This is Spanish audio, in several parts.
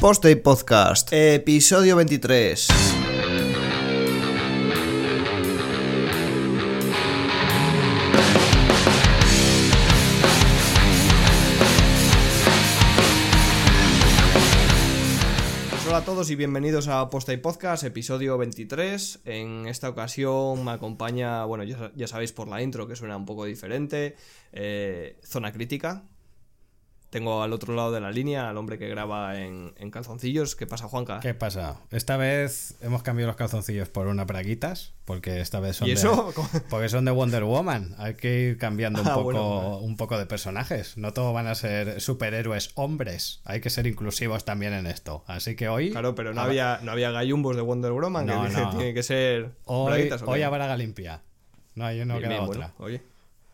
Poste Podcast, episodio 23. Pues hola a todos y bienvenidos a Posta y Podcast, episodio 23. En esta ocasión me acompaña, bueno, ya, ya sabéis por la intro que suena un poco diferente, eh, Zona Crítica, tengo al otro lado de la línea al hombre que graba en, calzoncillos. ¿Qué pasa, Juanca? ¿Qué pasa? Esta vez hemos cambiado los calzoncillos por una braguitas, porque esta vez son ¿Y eso? de porque son de Wonder Woman. Hay que ir cambiando un, ah, poco, un poco de personajes. No todos van a ser superhéroes hombres. Hay que ser inclusivos también en esto. Así que hoy. Claro, pero no había no había gallumbos de Wonder Woman no, que, no. tiene que ser. Hoy, hoy a braga limpia. No, hay no queda otra. oye.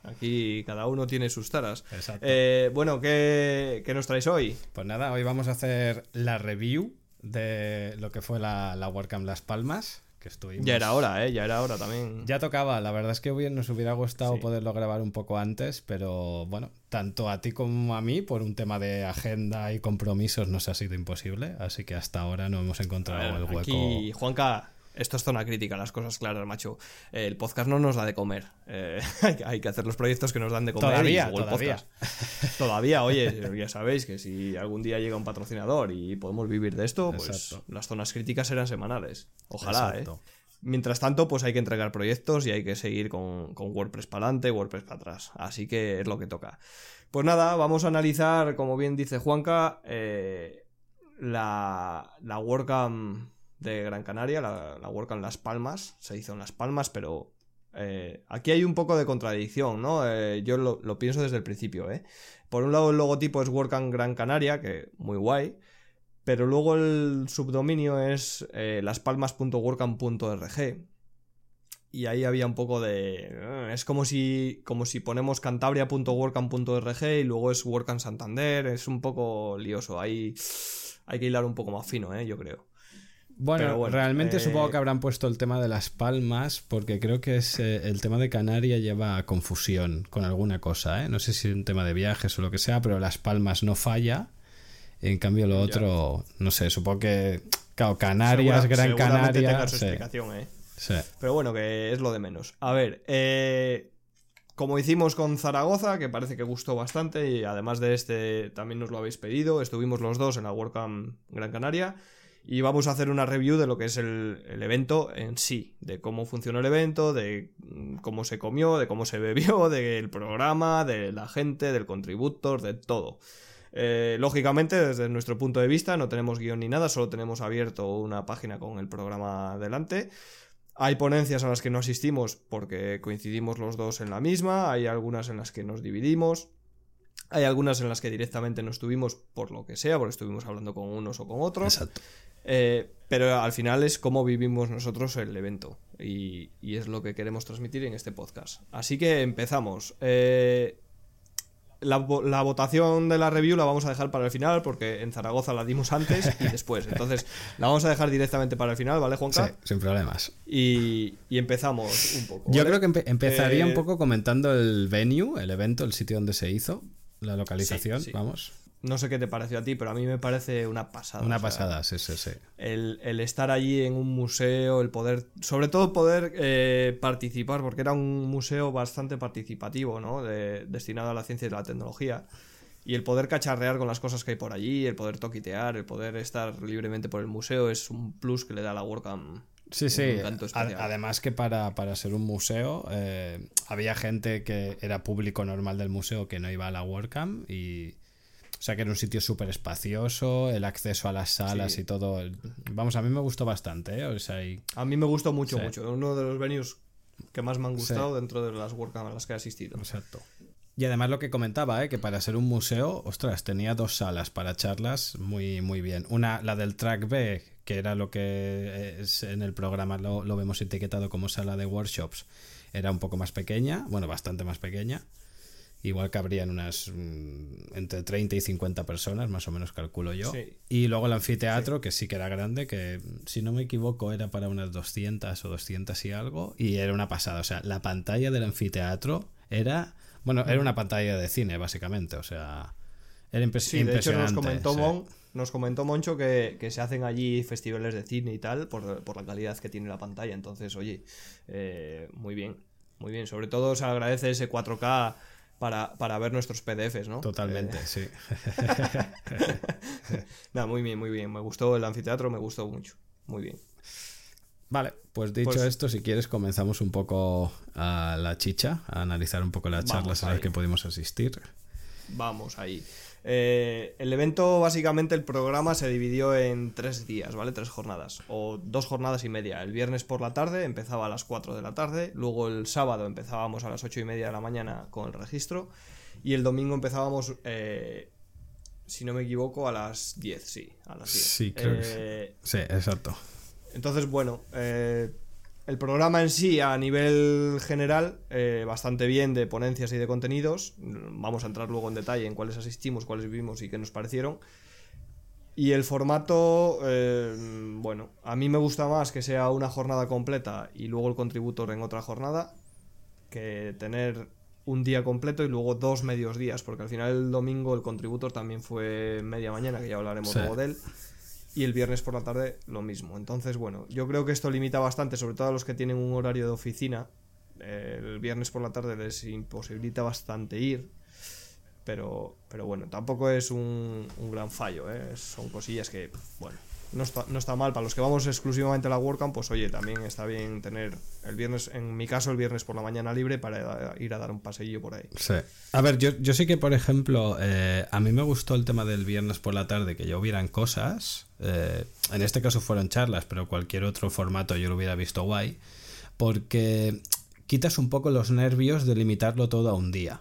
Aquí cada uno tiene sus taras. Eh, bueno, ¿qué, nos traéis hoy? Pues nada, hoy vamos a hacer la review de lo que fue la, la WordCamp Las Palmas. Que estuvimos... Ya era hora, ¿eh? Ya era hora también. Ya tocaba. La verdad es que bien nos hubiera gustado poderlo grabar un poco antes, pero bueno, tanto a ti como a mí, por un tema de agenda y compromisos, nos ha sido imposible. Así que hasta ahora no hemos encontrado el hueco. Aquí, Juanca, esto es zona crítica, las cosas claras, macho. El podcast no nos da de comer. Eh, hay que hacer los proyectos que nos dan de comer. Todavía, todavía. todavía, oye, ya sabéis que si algún día llega un patrocinador y podemos vivir de esto, pues las zonas críticas serán semanales. Ojalá, ¿eh? Mientras tanto, pues hay que entregar proyectos y hay que seguir con, WordPress para adelante, WordPress para atrás. Así que es lo que toca. Pues nada, vamos a analizar, como bien dice Juanca, eh, la, la WordCamp de Gran Canaria, la, la en Las Palmas, se hizo en Las Palmas, pero eh, aquí hay un poco de contradicción, ¿no? Eh, yo lo, pienso desde el principio, ¿eh? Por un lado el logotipo es WordCamp Gran Canaria, que muy guay, pero luego el subdominio es eh, laspalmas.wordcamp.org y ahí había un poco de... Es como si, como si ponemos cantabria.wordcamp.org y luego es WordCamp Santander, es un poco lioso, ahí hay que hilar un poco más fino, ¿eh? yo creo. Bueno, realmente supongo que eh, habrán puesto el tema de las palmas, porque creo que es eh, el tema de Canarias lleva a confusión con alguna cosa, ¿eh? No sé si es un tema de viajes o lo que sea, pero las palmas no falla. En cambio, lo otro, no sé, supongo que. Claro, Canarias, Gran Canaria. Su explicación, ¿eh? Sí. Pero bueno, que es lo de menos. A ver, eh, como hicimos con Zaragoza, que parece que gustó bastante, y además de este también nos lo habéis pedido, estuvimos los dos en la WordCamp Gran Canaria y vamos a hacer una review de lo que es el, evento en sí, de cómo funcionó el evento, de mm, cómo se comió, de cómo se bebió, del programa, de la gente, del contributor, de todo. Eh, lógicamente, desde nuestro punto de vista, no tenemos guion ni nada, solo tenemos abierto una página con el programa delante. Hay ponencias a las que no asistimos porque coincidimos los dos en la misma, hay algunas en las que nos dividimos. Hay algunas en las que directamente no estuvimos por lo que sea, porque estuvimos hablando con unos o con otros. Exacto. Eh, pero al final es cómo vivimos nosotros el evento. Y, es lo que queremos transmitir en este podcast. Así que empezamos. Eh, la, votación de la review la vamos a dejar para el final porque en Zaragoza la dimos antes y después. Entonces la vamos a dejar directamente para el final, ¿vale, Juanca? Sí, sin problemas. Y, empezamos un poco. Yo creo que empezaría un eh, poco comentando el venue, el evento, el sitio donde se hizo, la localización, vamos. No sé qué te pareció a ti, pero a mí me parece una pasada. Una pasada, sí, sí, sí. El, estar allí en un museo, el poder, sobre todo poder eh, participar, porque era un museo bastante participativo, ¿no? destinado a la ciencia y la tecnología. Y el poder cacharrear con las cosas que hay por allí, el poder toquitear, el poder estar libremente por el museo es un plus que le da la WordCamp. Sí, sí. Además que para, para, ser un museo eh, había gente que era público normal del museo que no iba a la WordCamp y o sea que era un sitio súper espacioso, el acceso a las salas y todo. Vamos, a mí me gustó bastante, ¿eh? O sea, A mí me gustó mucho, mucho. Uno de los venues que más me han gustado dentro de las WordCamp a las que he asistido. Exacto. Y además lo que comentaba, ¿eh? que para ser un museo, ostras, tenía dos salas para charlas muy, muy bien. Una, la del track B, que era lo que es en el programa lo, lo vemos etiquetado como sala de workshops, era un poco más pequeña, bueno, bastante más pequeña. Igual cabrían unas mm, entre 30 y 50 personas, más o menos calculo yo. Y luego el anfiteatro, que sí que era grande, que si no me equivoco era para unas 200 o 200 y algo, y era una pasada. O sea, la pantalla del anfiteatro era, bueno, era una pantalla de cine, básicamente. O sea, era impresionante. Sí, de hecho nos comentó Mon nos comentó Moncho que, se hacen allí festivales de cine y tal por, la calidad que tiene la pantalla. Entonces, oye, eh, muy bien, muy bien. Sobre todo se agradece ese 4K para, ver nuestros PDFs, ¿no? Totalmente, eh, sí. Nada, muy bien, muy bien. Me gustó el anfiteatro, me gustó mucho. Muy bien. Vale, pues dicho pues esto, si quieres comenzamos un poco a la chicha, a analizar un poco las charlas a las que pudimos asistir. Vamos ahí. Eh, el evento, básicamente, el programa se dividió en tres días, ¿vale? Tres jornadas, o dos jornadas y media. El viernes por la tarde empezaba a las 4 de la tarde, luego el sábado empezábamos a las 8 y media de la mañana con el registro, y el domingo empezábamos, eh, si no me equivoco, a las 10, sí, a las 10. Sí, creo que sí. Eh, exacto. Entonces, bueno, el programa en sí, a nivel general, eh, bastante bien de ponencias y de contenidos. Vamos a entrar luego en detalle en cuáles asistimos, cuáles vimos y qué nos parecieron. Y el formato, eh, bueno, a mí me gusta más que sea una jornada completa y luego el contributor en otra jornada, que tener un día completo y luego dos medios días, porque al final el domingo el contributor también fue media mañana, que ya hablaremos luego de él y el viernes por la tarde lo mismo. Entonces, bueno, yo creo que esto limita bastante, sobre todo a los que tienen un horario de oficina. el viernes por la tarde les imposibilita bastante ir. Pero, pero bueno, tampoco es un, gran fallo. ¿eh? Son cosillas que, bueno, no está, no está mal. Para los que vamos exclusivamente a la WordCamp, pues oye, también está bien tener el viernes, en mi caso, el viernes por la mañana libre para ir a dar un paseillo por ahí. Sí. A ver, yo, yo sí que, por ejemplo, eh, a mí me gustó el tema del viernes por la tarde, que ya hubieran cosas. Eh, en este caso fueron charlas, pero cualquier otro formato yo lo hubiera visto guay. Porque quitas un poco los nervios de limitarlo todo a un día.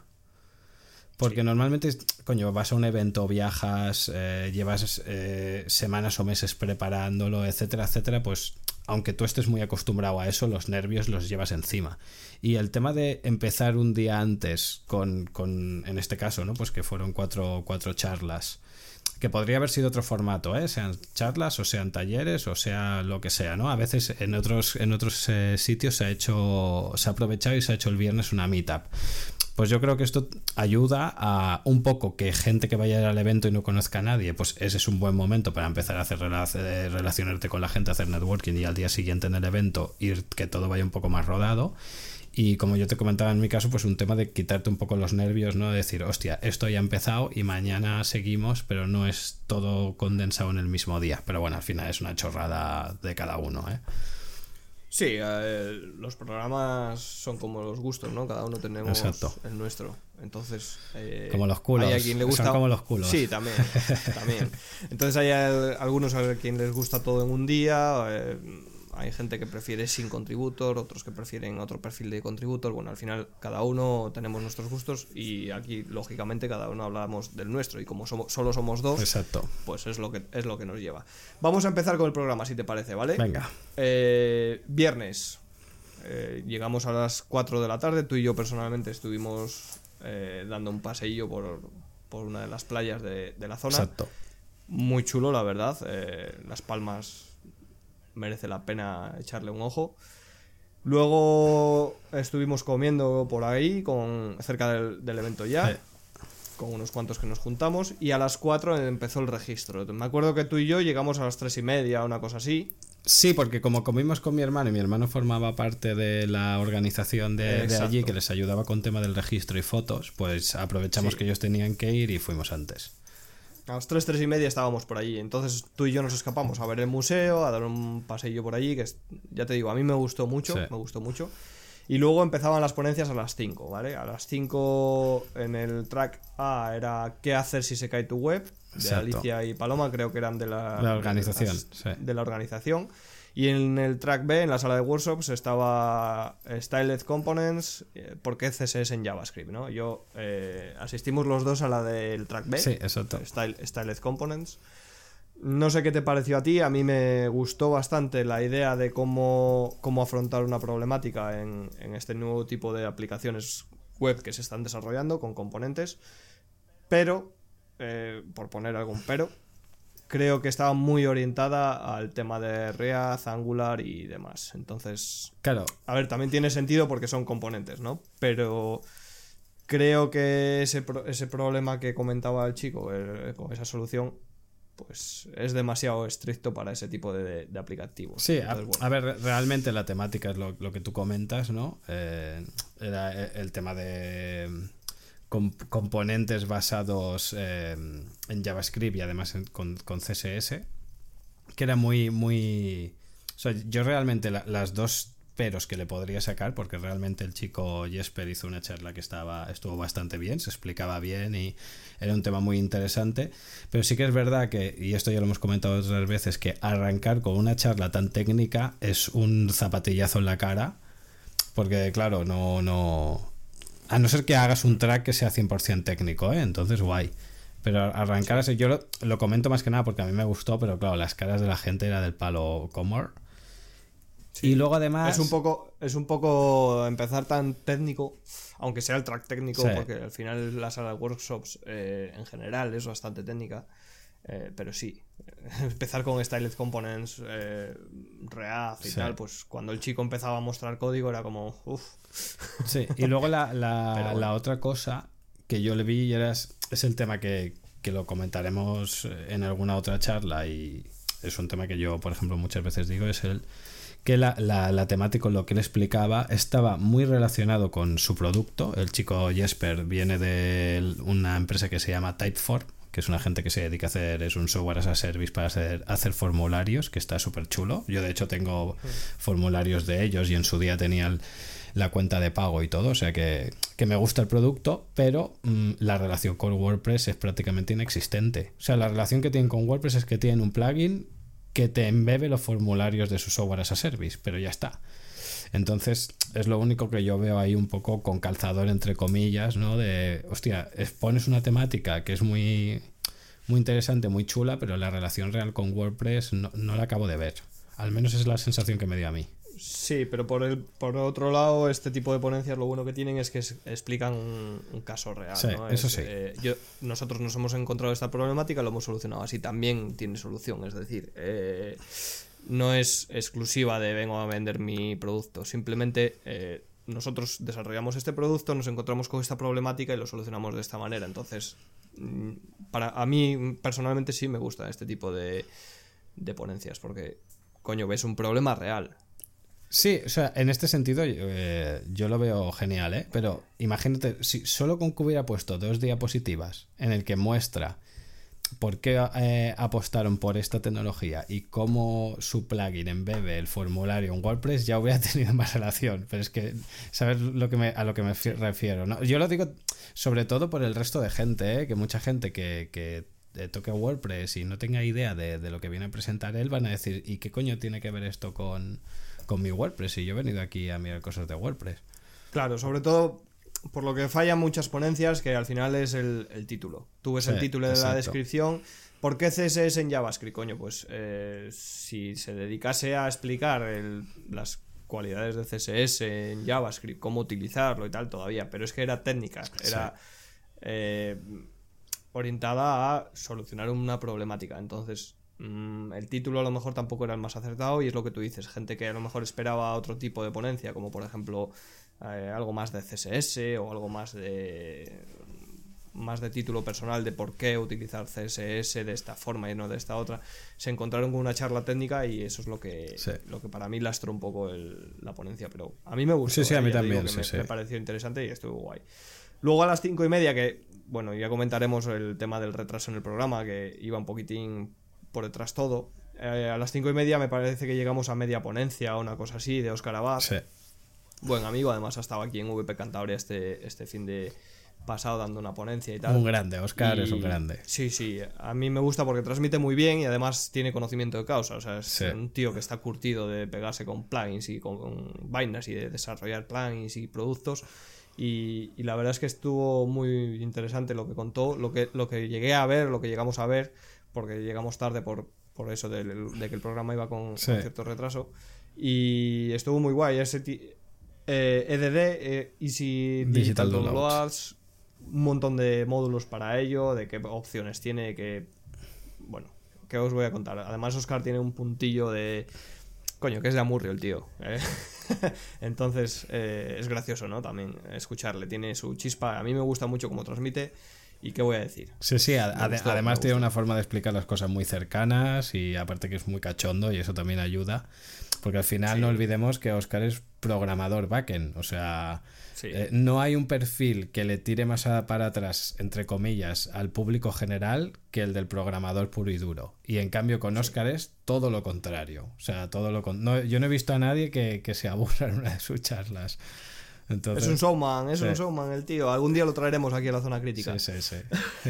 Porque normalmente, coño, vas a un evento, viajas, eh, llevas eh, semanas o meses preparándolo, etcétera, etcétera, pues aunque tú estés muy acostumbrado a eso, los nervios los llevas encima. Y el tema de empezar un día antes con, con en este caso, ¿no? Pues que fueron cuatro, cuatro charlas, que podría haber sido otro formato, ¿eh? sean charlas o sean talleres o sea lo que sea, ¿no? A veces en otros, en otros eh, sitios se ha hecho, se ha aprovechado y se ha hecho el viernes una meetup. Pues yo creo que esto ayuda a un poco que gente que vaya al evento y no conozca a nadie, pues ese es un buen momento para empezar a hacer eh, relacionarte con la gente, hacer networking y al día siguiente en el evento ir que todo vaya un poco más rodado. Y como yo te comentaba en mi caso, pues un tema de quitarte un poco los nervios, ¿no? De decir, hostia, esto ya ha empezado y mañana seguimos, pero no es todo condensado en el mismo día. Pero bueno, al final es una chorrada de cada uno, ¿eh? Sí, eh, los programas son como los gustos, ¿no? Cada uno tenemos el nuestro. Entonces. Eh, como los culos. Hay a quien le gusta... Son como los culos. Sí, también. también. Entonces hay algunos a quien les gusta todo en un día. Eh, hay gente que prefiere sin contributor, otros que prefieren otro perfil de contributor. Bueno, al final cada uno tenemos nuestros gustos y aquí lógicamente cada uno hablamos del nuestro y como somos, solo somos dos, Exacto. pues es lo que es lo que nos lleva. Vamos a empezar con el programa, si te parece, ¿vale? Venga. Eh, viernes. Eh, llegamos a las 4 de la tarde. Tú y yo personalmente estuvimos eh, dando un paseillo por, por, una de las playas de, de la zona. Exacto. Muy chulo, la verdad. las palmas merece la pena echarle un ojo. Luego estuvimos comiendo por ahí, con, cerca del, evento ya, con unos cuantos que nos juntamos, y a las 4 empezó el registro. Me acuerdo que tú y yo llegamos a las 3 y media, una cosa así. Sí, porque como comimos con mi hermano y mi hermano formaba parte de la organización de, allí que les ayudaba con tema del registro y fotos, pues aprovechamos que ellos tenían que ir y fuimos antes. A las 3, 3 y media estábamos por allí. Entonces tú y yo nos escapamos a ver el museo, a dar un paseillo por allí, que ya te digo, a mí me gustó mucho, me gustó mucho. Y luego empezaban las ponencias a las 5, ¿vale? A las 5 en el track A era ¿Qué hacer si se cae tu web? De Alicia y Paloma, creo que eran de la, organización. de la organización. Y en el track B, en la sala de workshops, estaba Styled Components, eh, ¿por qué CSS en JavaScript? ¿no? Yo eh, asistimos los dos a la del track B, sí, exacto. Styled Components. No sé qué te pareció a ti, a mí me gustó bastante la idea de cómo, cómo afrontar una problemática en, en este nuevo tipo de aplicaciones web que se están desarrollando con componentes, pero, eh, por poner algún pero, creo que estaba muy orientada al tema de React, Angular y demás. Entonces, claro. A ver, también tiene sentido porque son componentes, ¿no? Pero creo que ese, ese problema que comentaba el chico, con esa solución, pues es demasiado estricto para ese tipo de, aplicativos. Sí, a, ver, realmente la temática es lo, que tú comentas, ¿no? Eh, era el tema de componentes basados eh, en JavaScript y además con, CSS, que era muy, muy... O sea, yo realmente las dos peros que le podría sacar, porque realmente el chico Jesper hizo una charla que estaba, estuvo bastante bien, se explicaba bien y era un tema muy interesante, pero sí que es verdad que, y esto ya lo hemos comentado otras veces, que arrancar con una charla tan técnica es un zapatillazo en la cara, porque claro, no, no, a no ser que hagas un track que sea 100% técnico, ¿eh? entonces guay. Pero arrancar así, yo lo, comento más que nada porque a mí me gustó, pero claro, las caras de la gente era del palo Comor. Y luego además... Es un, poco, es un poco empezar tan técnico, aunque sea el track técnico, porque al final la sala de workshops eh, en general es bastante técnica. Eh, pero sí, empezar con Styled Components, eh, React y tal, pues cuando el chico empezaba a mostrar código era como, uff. Sí, y luego la, la, otra cosa que yo le vi era, es, el tema que, que, lo comentaremos en alguna otra charla y es un tema que yo, por ejemplo, muchas veces digo, es el que la, la, temática, lo que él explicaba, estaba muy relacionado con su producto. El chico Jesper viene de una empresa que se llama Typeform, que es una gente que se dedica a hacer, es un software as a service para hacer, hacer formularios, que está súper chulo. Yo de hecho tengo formularios de ellos y en su día tenía la cuenta de pago y todo, o sea que, me gusta el producto, pero mm, la relación con WordPress es prácticamente inexistente. O sea, la relación que tienen con WordPress es que tienen un plugin que te embebe los formularios de su software as a service, pero ya está. Entonces, es lo único que yo veo ahí un poco con calzador, entre comillas, ¿no? De, hostia, expones una temática que es muy, muy interesante, muy chula, pero la relación real con WordPress no, no la acabo de ver. Al menos es la sensación que me dio a mí. Sí, pero por el por otro lado, este tipo de ponencias lo bueno que tienen es que explican un, caso real. Sí, eso sí. Eh, nosotros nos hemos encontrado esta problemática, lo hemos solucionado así. También tiene solución, es decir, eh, no es exclusiva de vengo a vender mi producto. Simplemente eh, nosotros desarrollamos este producto, nos encontramos con esta problemática y lo solucionamos de esta manera. Entonces, mm, para a mí personalmente sí me gusta este tipo de, ponencias porque coño, ves un problema real. Sí, o sea, en este sentido eh, yo lo veo genial, ¿eh? Pero imagínate, si solo con que hubiera puesto dos diapositivas en el que muestra por qué eh, apostaron por esta tecnología y cómo su plugin embebe el formulario en WordPress, ya hubiera tenido más relación. Pero es que, ¿sabes lo que me, a lo que me refiero? ¿no? Yo lo digo sobre todo por el resto de gente, ¿eh? que mucha gente que, que toque WordPress y no tenga idea de, de, lo que viene a presentar él, van a decir, ¿y qué coño tiene que ver esto con, con mi WordPress y yo he venido aquí a mirar cosas de WordPress. Claro, sobre todo por lo que fallan muchas ponencias, que al final es el, título. Tú ves el título de la descripción. ¿Por qué CSS en JavaScript? Coño, pues eh, si se dedicase a explicar las cualidades de CSS en JavaScript, cómo utilizarlo y tal, todavía, pero es que era técnica, era eh, orientada a solucionar una problemática. Entonces, Mm, el título a lo mejor tampoco era el más acertado y es lo que tú dices, gente que a lo mejor esperaba otro tipo de ponencia, como por ejemplo eh, algo más de CSS o algo más de más de título personal de por qué utilizar CSS de esta forma y no de esta otra, se encontraron con una charla técnica y eso es lo que, lo que para mí lastró un poco la ponencia, pero a mí me gustó. Sí, sí, a mí también. me, pareció interesante y estuvo guay. Luego a las cinco y media, que bueno, ya comentaremos el tema del retraso en el programa, que iba un poquitín por detrás todo. Eh, a las cinco y media me parece que llegamos a media ponencia o una cosa así de Oscar Abad. Sí. Buen amigo, además ha estado aquí en VP Cantabria este, este fin de pasado dando una ponencia y tal. Un grande, Oscar es un grande. Sí, sí, a mí me gusta porque transmite muy bien y además tiene conocimiento de causa. O sea, es un tío que está curtido de pegarse con plugins y con, vainas y de desarrollar plugins y productos. Y, y, la verdad es que estuvo muy interesante lo que contó, lo que, lo que llegué a ver, lo que llegamos a ver porque llegamos tarde por, por eso de, que el programa iba con, cierto retraso. Y estuvo muy guay. Ese eh, EDD, eh, Easy Digital, Downloads, un montón de módulos para ello, de qué opciones tiene, que. Bueno, ¿qué os voy a contar? Además, Oscar tiene un puntillo de. Coño, que es de Amurrio el tío. ¿eh? Entonces, es gracioso, ¿no? También escucharle. Tiene su chispa. A mí me gusta mucho cómo transmite. ¿Y qué voy a decir? Sí, sí, además tiene una forma de explicar las cosas muy cercanas y aparte que es muy cachondo y eso también ayuda. Porque al final no olvidemos que Oscar es programador backend, o sea, eh, no hay un perfil que le tire más para atrás, entre comillas, al público general que el del programador puro y duro. Y en cambio con Oscar es todo lo contrario. O sea, todo lo no, yo no he visto a nadie que, que se aburra en una de sus charlas es un showman, es un showman el tío. Algún día lo traeremos aquí a la zona crítica. Sí, sí, sí.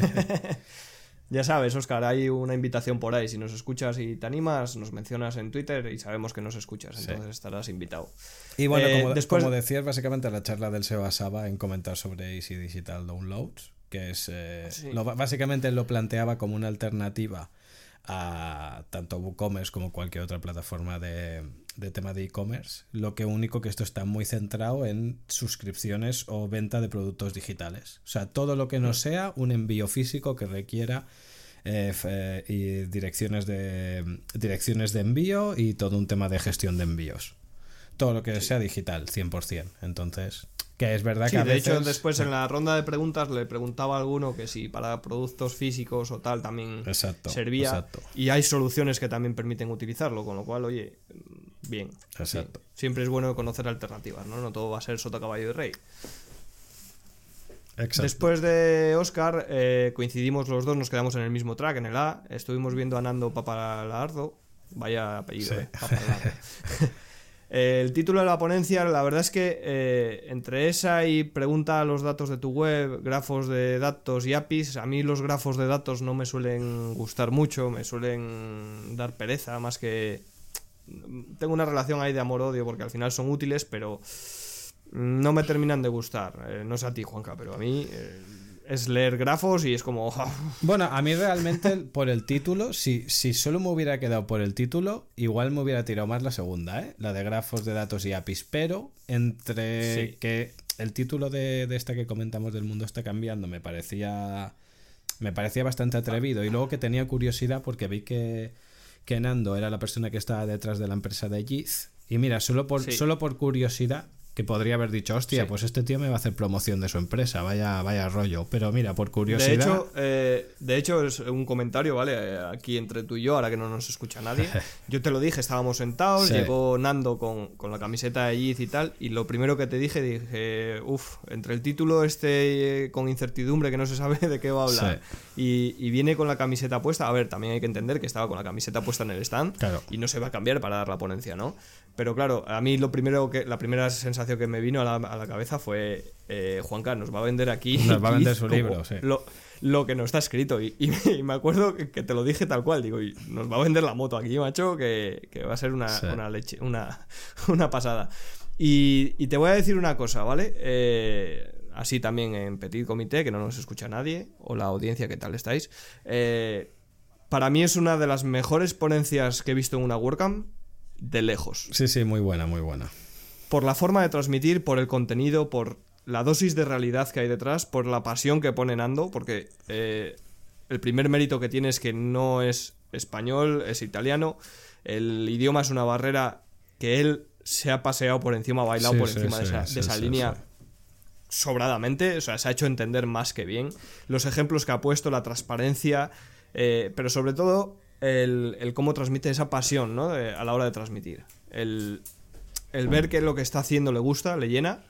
ya sabes, Oscar, hay una invitación por ahí. Si nos escuchas y te animas, nos mencionas en Twitter y sabemos que nos escuchas, entonces estarás invitado. Y bueno, eh, como, después... como, decías, básicamente la charla del SEO basaba en comentar sobre Easy Digital Downloads, que es eh, básicamente lo planteaba como una alternativa a tanto WooCommerce como cualquier otra plataforma de, de tema de e-commerce. Lo que único que esto está muy centrado en suscripciones o venta de productos digitales. O sea, todo lo que no sea un envío físico que requiera eh, eh, y direcciones de direcciones de envío y todo un tema de gestión de envíos. Todo lo que sea digital, 100%. Entonces, que es verdad que a de hecho después en la ronda de preguntas le preguntaba a alguno que si para productos físicos o tal también servía y hay soluciones que también permiten utilizarlo, con lo cual, oye, bien. Exacto. Siempre es bueno conocer alternativas, ¿no? No todo va a ser sota caballo de rey. Exacto. Después de Oscar, eh, coincidimos los dos, nos quedamos en el mismo track, en el A. Estuvimos viendo a Nando Papalardo. Vaya apellido, eh. el título de la ponencia, la verdad es que eh, entre esa y pregunta los datos de tu web, grafos de datos y APIs, a mí los grafos de datos no me suelen gustar mucho, me suelen dar pereza más que tengo una relación ahí de amor-odio porque al final son útiles, pero no me terminan de gustar. Eh, no sé a ti, Juanca, pero a mí eh, es leer grafos y es como... bueno, a mí realmente por el título, si, si solo me hubiera quedado por el título, igual me hubiera tirado más la segunda, ¿eh? la de grafos de datos y APIs, pero entre que el título de, de esta que comentamos del mundo está cambiando me parecía... Me parecía bastante atrevido y luego que tenía curiosidad porque vi que que Nando era la persona que estaba detrás de la empresa de Yeez. Y mira, solo por, solo por curiosidad, que podría haber dicho, hostia, pues este tío me va a hacer promoción de su empresa, vaya, vaya rollo. Pero mira, por curiosidad. De hecho, eh, de hecho es un comentario, ¿vale? Aquí entre tú y yo, ahora que no nos escucha nadie. Yo te lo dije, estábamos sentados, llegó Nando con, con, la camiseta de Yiz y tal, y lo primero que te dije, dije, uff, entre el título este con incertidumbre que no se sabe de qué va a hablar, y, y, viene con la camiseta puesta, a ver, también hay que entender que estaba con la camiseta puesta en el stand, y no se va a cambiar para dar la ponencia, ¿no? Pero claro, a mí lo primero que la primera sensación que me vino a la, cabeza fue eh, Juanca nos va a vender aquí nos va a vender su libro, sí. lo, que no está escrito y, me acuerdo que, te lo dije tal cual, digo, y nos va a vender la moto aquí, macho, que, va a ser una, leche, una, una pasada. Y, te voy a decir una cosa, ¿vale? Eh, así también en Petit Comité, que no nos escucha nadie, o la audiencia, ¿qué tal estáis? Eh, para mí es una de las mejores ponencias que he visto en una WordCamp de lejos. Sí, sí, muy buena, muy buena. Por la forma de transmitir, por el contenido, por la dosis de realidad que hay detrás, por la pasión que pone Nando, porque eh, el primer mérito que tiene es que no es español, es italiano, el idioma es una barrera que él se ha paseado por encima, ha bailado por encima de esa, línea sobradamente, o sea, se ha hecho entender más que bien. Los ejemplos que ha puesto, la transparencia, eh, pero sobre todo el, cómo transmite esa pasión ¿no? a la hora de transmitir. El, ver que lo que está haciendo le gusta, le llena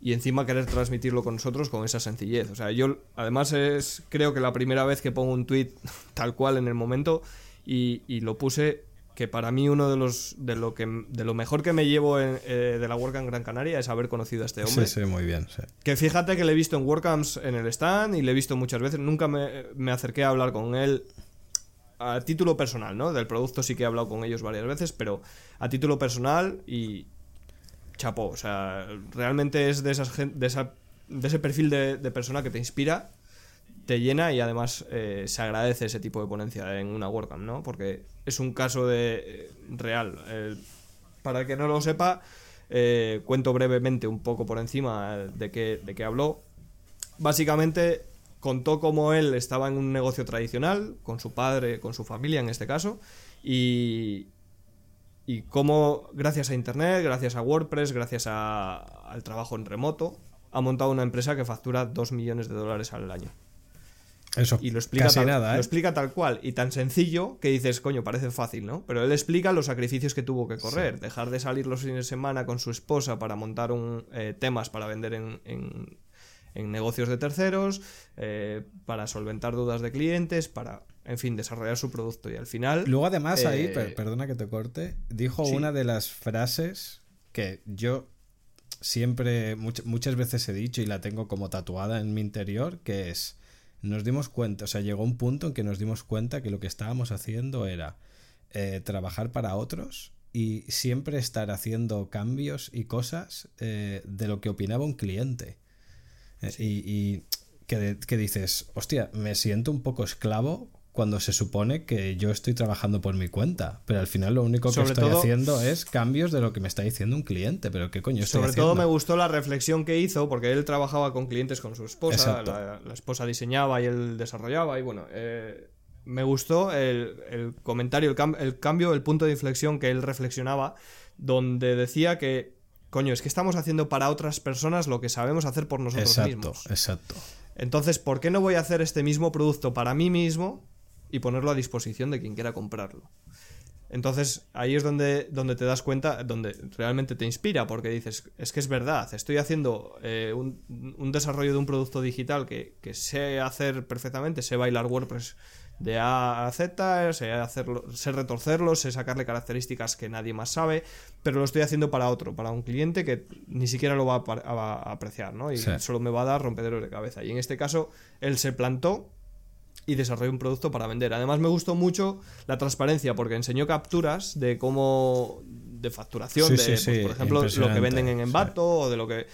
y encima querer transmitirlo con nosotros con esa sencillez. O sea, yo además es creo que la primera vez que pongo un tweet tal cual en el momento y, lo puse que para mí uno de los de lo que de lo mejor que me llevo eh, de la WordCamp en Gran Canaria es haber conocido a este hombre. Sí, sí, muy bien. Que fíjate que le he visto en WordCamps en el stand y le he visto muchas veces. Nunca me, me acerqué a hablar con él a título personal, ¿no? Del producto sí que he hablado con ellos varias veces, pero a título personal y chapó, o sea, realmente es de, esas, de, esa, de ese perfil de, persona que te inspira, te llena y además eh, se agradece ese tipo de ponencia en una WordCamp, ¿no? Porque es un caso de eh, real. para el que no lo sepa, eh, cuento brevemente un poco por encima de qué, de qué habló. Básicamente contó cómo él estaba en un negocio tradicional, con su padre, con su familia en este caso, y, y cómo gracias a Internet, gracias a WordPress, gracias al trabajo en remoto, ha montado una empresa que factura 2 millones de dólares al año. Eso, y lo explica, casi tal, nada, lo ¿eh? explica tal cual y tan sencillo que dices, coño, parece fácil, ¿no? Pero él explica los sacrificios que tuvo que correr, dejar de salir los fines de semana con su esposa para montar un, eh, temas para vender en, en- en negocios de terceros, eh, para solventar dudas de clientes, para, en fin, desarrollar su producto y al final... Luego, además, ahí, eh, per- perdona que te corte, dijo sí. una de las frases que yo siempre, much- muchas veces he dicho y la tengo como tatuada en mi interior, que es, nos dimos cuenta, o sea, llegó un punto en que nos dimos cuenta que lo que estábamos haciendo era eh, trabajar para otros y siempre estar haciendo cambios y cosas eh, de lo que opinaba un cliente. Y, y que, que dices, hostia, me siento un poco esclavo cuando se supone que yo estoy trabajando por mi cuenta, pero al final lo único que Sobre estoy todo- haciendo es cambios de lo que me está diciendo un cliente, pero qué coño estoy Sobre haciendo. todo me gustó la reflexión que hizo, porque él trabajaba con clientes con su esposa, la, la esposa diseñaba y él desarrollaba, y bueno, eh, me gustó el, el comentario, el, cam- el cambio, el punto de inflexión que él reflexionaba, donde decía que, coño, es que estamos haciendo para otras personas lo que sabemos hacer por nosotros Exacto, mismos. exacto. Entonces, ¿por qué no voy a hacer este mismo producto para mí mismo y ponerlo a disposición de quien quiera comprarlo? Entonces, ahí es donde, donde te das cuenta, donde realmente te inspira, porque dices, es que es verdad, estoy haciendo eh, un, un desarrollo de un producto digital que, que sé hacer perfectamente, sé bailar WordPress de A a Z, sé, hacerlo, sé retorcerlo, sé sacarle características que nadie más sabe, pero lo estoy haciendo para otro, para un cliente que ni siquiera lo va a, par- a- a apreciar, ¿no? Y Sí. solo me va a dar rompederos de cabeza. Y en este caso, él se plantó y desarrolló un producto para vender. Además me gustó mucho la transparencia porque enseñó capturas de cómo de facturación Sí, de sí, pues, por ejemplo lo que venden en sí. Envato o de lo que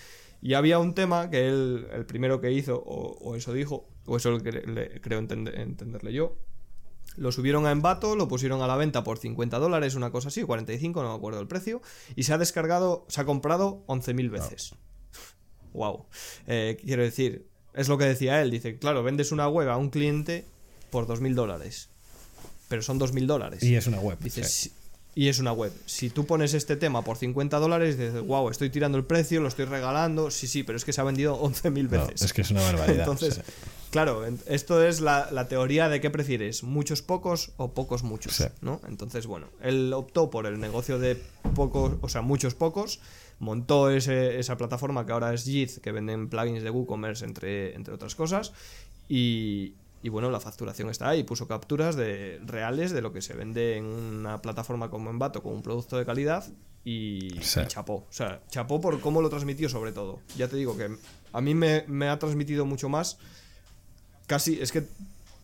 y había un tema que él el primero que hizo o, o eso dijo o eso le, le- creo entende- entenderle yo lo subieron a Envato, lo pusieron a la venta por 50 dólares, una cosa así, 45, no me acuerdo el precio, y se ha descargado, se ha comprado 11.000 veces. Wow. Eh, quiero decir, es lo que decía él, dice, claro, vendes una web a un cliente por 2.000 dólares, pero son 2.000 dólares. Y es una web. Dices, sí. "Si- y es una web. Si tú pones este tema por 50 dólares, dices, wow, estoy tirando el precio, lo estoy regalando. Sí, sí, pero es que se ha vendido 11.000 No, veces. es que es una barbaridad. Entonces, sí. claro, esto es la, la teoría de qué prefieres, muchos pocos o pocos muchos, Sí. ¿no? Entonces, bueno, él optó por el negocio de pocos, o sea, muchos pocos, montó ese- esa plataforma que ahora es Jit, que venden plugins de WooCommerce, entre, entre otras cosas, y, y bueno, la facturación está ahí, puso capturas de reales de lo que se vende en una plataforma como Envato con un producto de calidad y, Sí. y chapó. O sea, chapó por cómo lo transmitió sobre todo. Ya te digo que a mí me, me ha transmitido mucho más. Casi, es que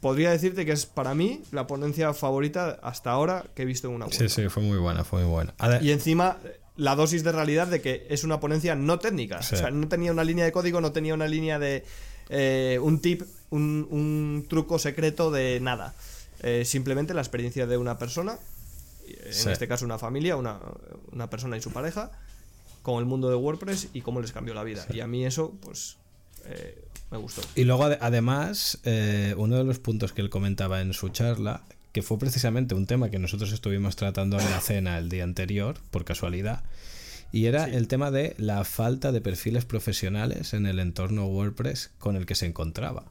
podría decirte que es para mí la ponencia favorita hasta ahora que he visto en una web. Sí, sí, fue muy buena, fue muy buena. Y encima la dosis de realidad de que es una ponencia no técnica. Sí. O sea, no tenía una línea de código, no tenía una línea de eh, un tip, un, un truco secreto de nada. Eh, simplemente la experiencia de una persona, en Sí. este caso una familia, una, una persona y su pareja, con el mundo de WordPress y cómo les cambió la vida. Y a mí eso, pues, eh, me gustó. Y luego, ade- además, eh, uno de los puntos que él comentaba en su charla, que fue precisamente un tema que nosotros estuvimos tratando en la cena el día anterior, por casualidad, y era Sí. el tema de la falta de perfiles profesionales en el entorno WordPress con el que se encontraba.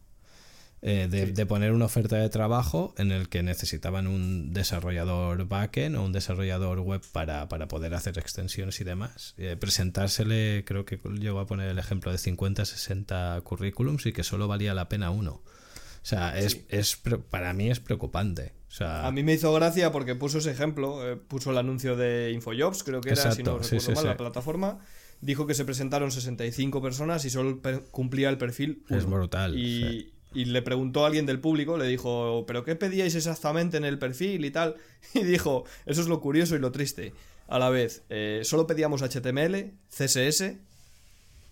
Eh, de, Sí. de poner una oferta de trabajo en el que necesitaban un desarrollador backend o un desarrollador web para, para poder hacer extensiones y demás. Eh, presentársele, creo que llegó a poner el ejemplo de 50, 60 currículums y que solo valía la pena uno. O sea, es, Sí. es para mí es preocupante. O sea, A mí me hizo gracia porque puso ese ejemplo, eh, puso el anuncio de Infojobs, creo que era, si no recuerdo sí, mal, la plataforma. Dijo que se presentaron 65 personas y solo cumplía el perfil. Es brutal, Y. y le preguntó a alguien del público, le dijo, ¿pero qué pedíais exactamente en el perfil y tal? Y dijo, eso es lo curioso y lo triste. A la vez, eh, solo pedíamos HTML, CSS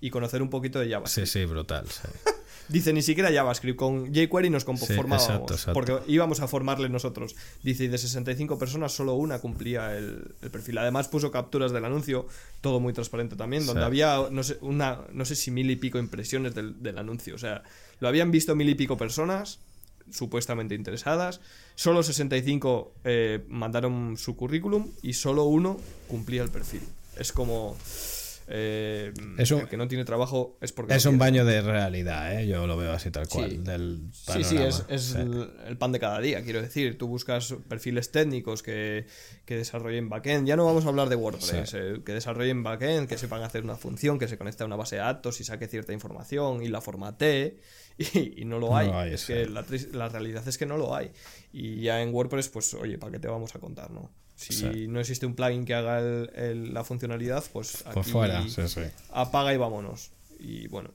y conocer un poquito de Java. sí, sí, brutal. sí. Dice, ni siquiera JavaScript, con jQuery nos Sí, conformábamos. exacto, exacto. Porque íbamos a formarle nosotros. Dice, y de 65 personas, solo una cumplía el, el perfil. Además, puso capturas del anuncio, todo muy transparente también, donde Sí. había, no sé, una, no sé si mil y pico impresiones del, del anuncio. O sea, lo habían visto mil y pico personas, supuestamente interesadas. Solo 65 eh, mandaron su currículum y solo uno cumplía el perfil. Es como. Eh, el que no tiene trabajo es porque... Es un baño de realidad, ¿eh? yo lo veo así tal cual. Sí, sí, es, El, pan de cada día, quiero decir. Tú buscas perfiles técnicos que, que desarrollen backend. Ya no vamos a hablar de WordPress, eh, que desarrollen backend, que sepan hacer una función, que se conecte a una base de datos y saque cierta información y la formatee. Y, no lo hay. es que la, la realidad es que no lo hay. Y ya en WordPress, pues oye, ¿para qué te vamos a contar, no? Si no existe un plugin que haga la funcionalidad, pues aquí fuera, apaga y vámonos. Y bueno,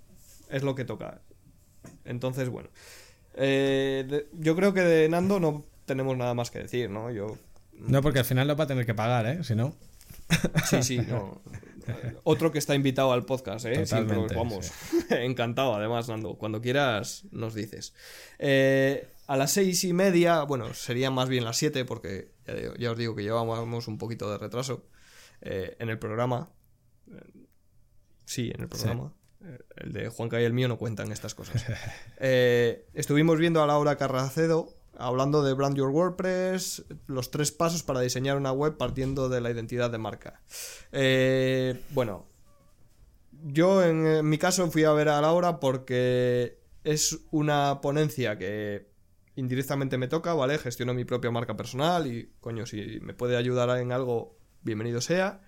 es lo que toca. Entonces, bueno. Eh, yo creo que de Nando no tenemos nada más que decir, ¿no? Yo... No, porque al final lo va a tener que pagar, ¿eh? Si no... Sí, sí, no. Otro que está invitado al podcast, ¿eh? Siempre, vamos. Encantado, además, Nando. Cuando quieras, nos dices. Eh, a las seis y media, bueno, serían más bien las siete, porque ya, os digo que llevamos un poquito de retraso eh, en el programa. Sí, en el programa. Eh, el de Juanca y el mío no cuentan estas cosas. Estuvimos viendo a Laura Carracedo hablando de Brand Your WordPress, los tres pasos para diseñar una web partiendo de la identidad de marca. bueno, yo en mi caso fui a ver a Laura porque es una ponencia que indirectamente me toca, ¿vale? Gestiono mi propia marca personal y, coño, si me puede ayudar en algo, bienvenido sea.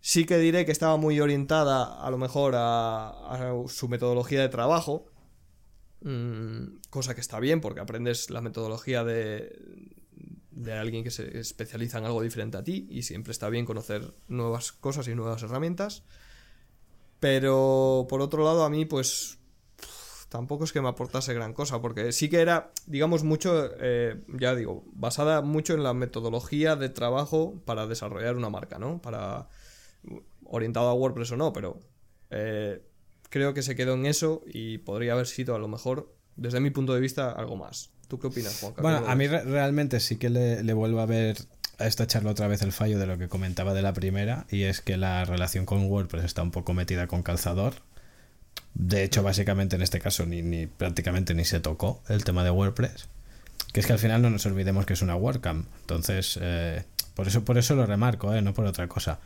Sí que diré que estaba muy orientada a lo mejor a, su metodología de trabajo, mm, cosa que está bien porque aprendes la metodología de, de alguien que se especializa en algo diferente a ti y siempre está bien conocer nuevas cosas y nuevas herramientas. Pero por otro lado, a mí, pues tampoco es que me aportase gran cosa, porque sí que era, digamos, mucho, eh, ya digo, basada mucho en la metodología de trabajo para desarrollar una marca, ¿no? Para orientado a WordPress o no, pero eh, creo que se quedó en eso y podría haber sido a lo mejor, desde mi punto de vista, algo más. ¿Tú qué opinas, Juan? Bueno, a mí realmente sí que le, le vuelvo a ver a esta charla otra vez el fallo de lo que comentaba de la primera, y es que la relación con WordPress está un poco metida con calzador. De hecho, básicamente en este caso ni, ni prácticamente ni se tocó el tema de WordPress. Que es que al final no nos olvidemos que es una WordCamp. Entonces, eh, por, eso, por eso lo remarco, eh, no por otra cosa.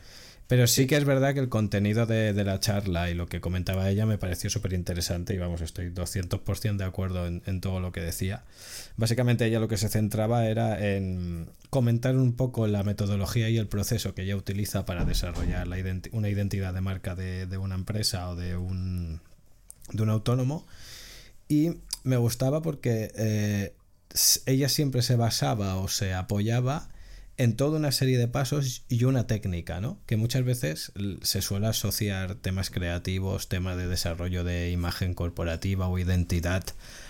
Pero sí que es verdad que el contenido de, la charla y lo que comentaba ella me pareció súper interesante y vamos, estoy 200% de acuerdo en, en, todo lo que decía. Básicamente ella lo que se centraba era en comentar un poco la metodología y el proceso que ella utiliza para desarrollar la una identidad de marca de, de una empresa o de un, de un autónomo y me gustaba porque eh, ella siempre se basaba o se apoyaba en toda una serie de pasos y una técnica, ¿no? Que muchas veces se suele asociar temas creativos, temas de desarrollo de imagen corporativa o identidad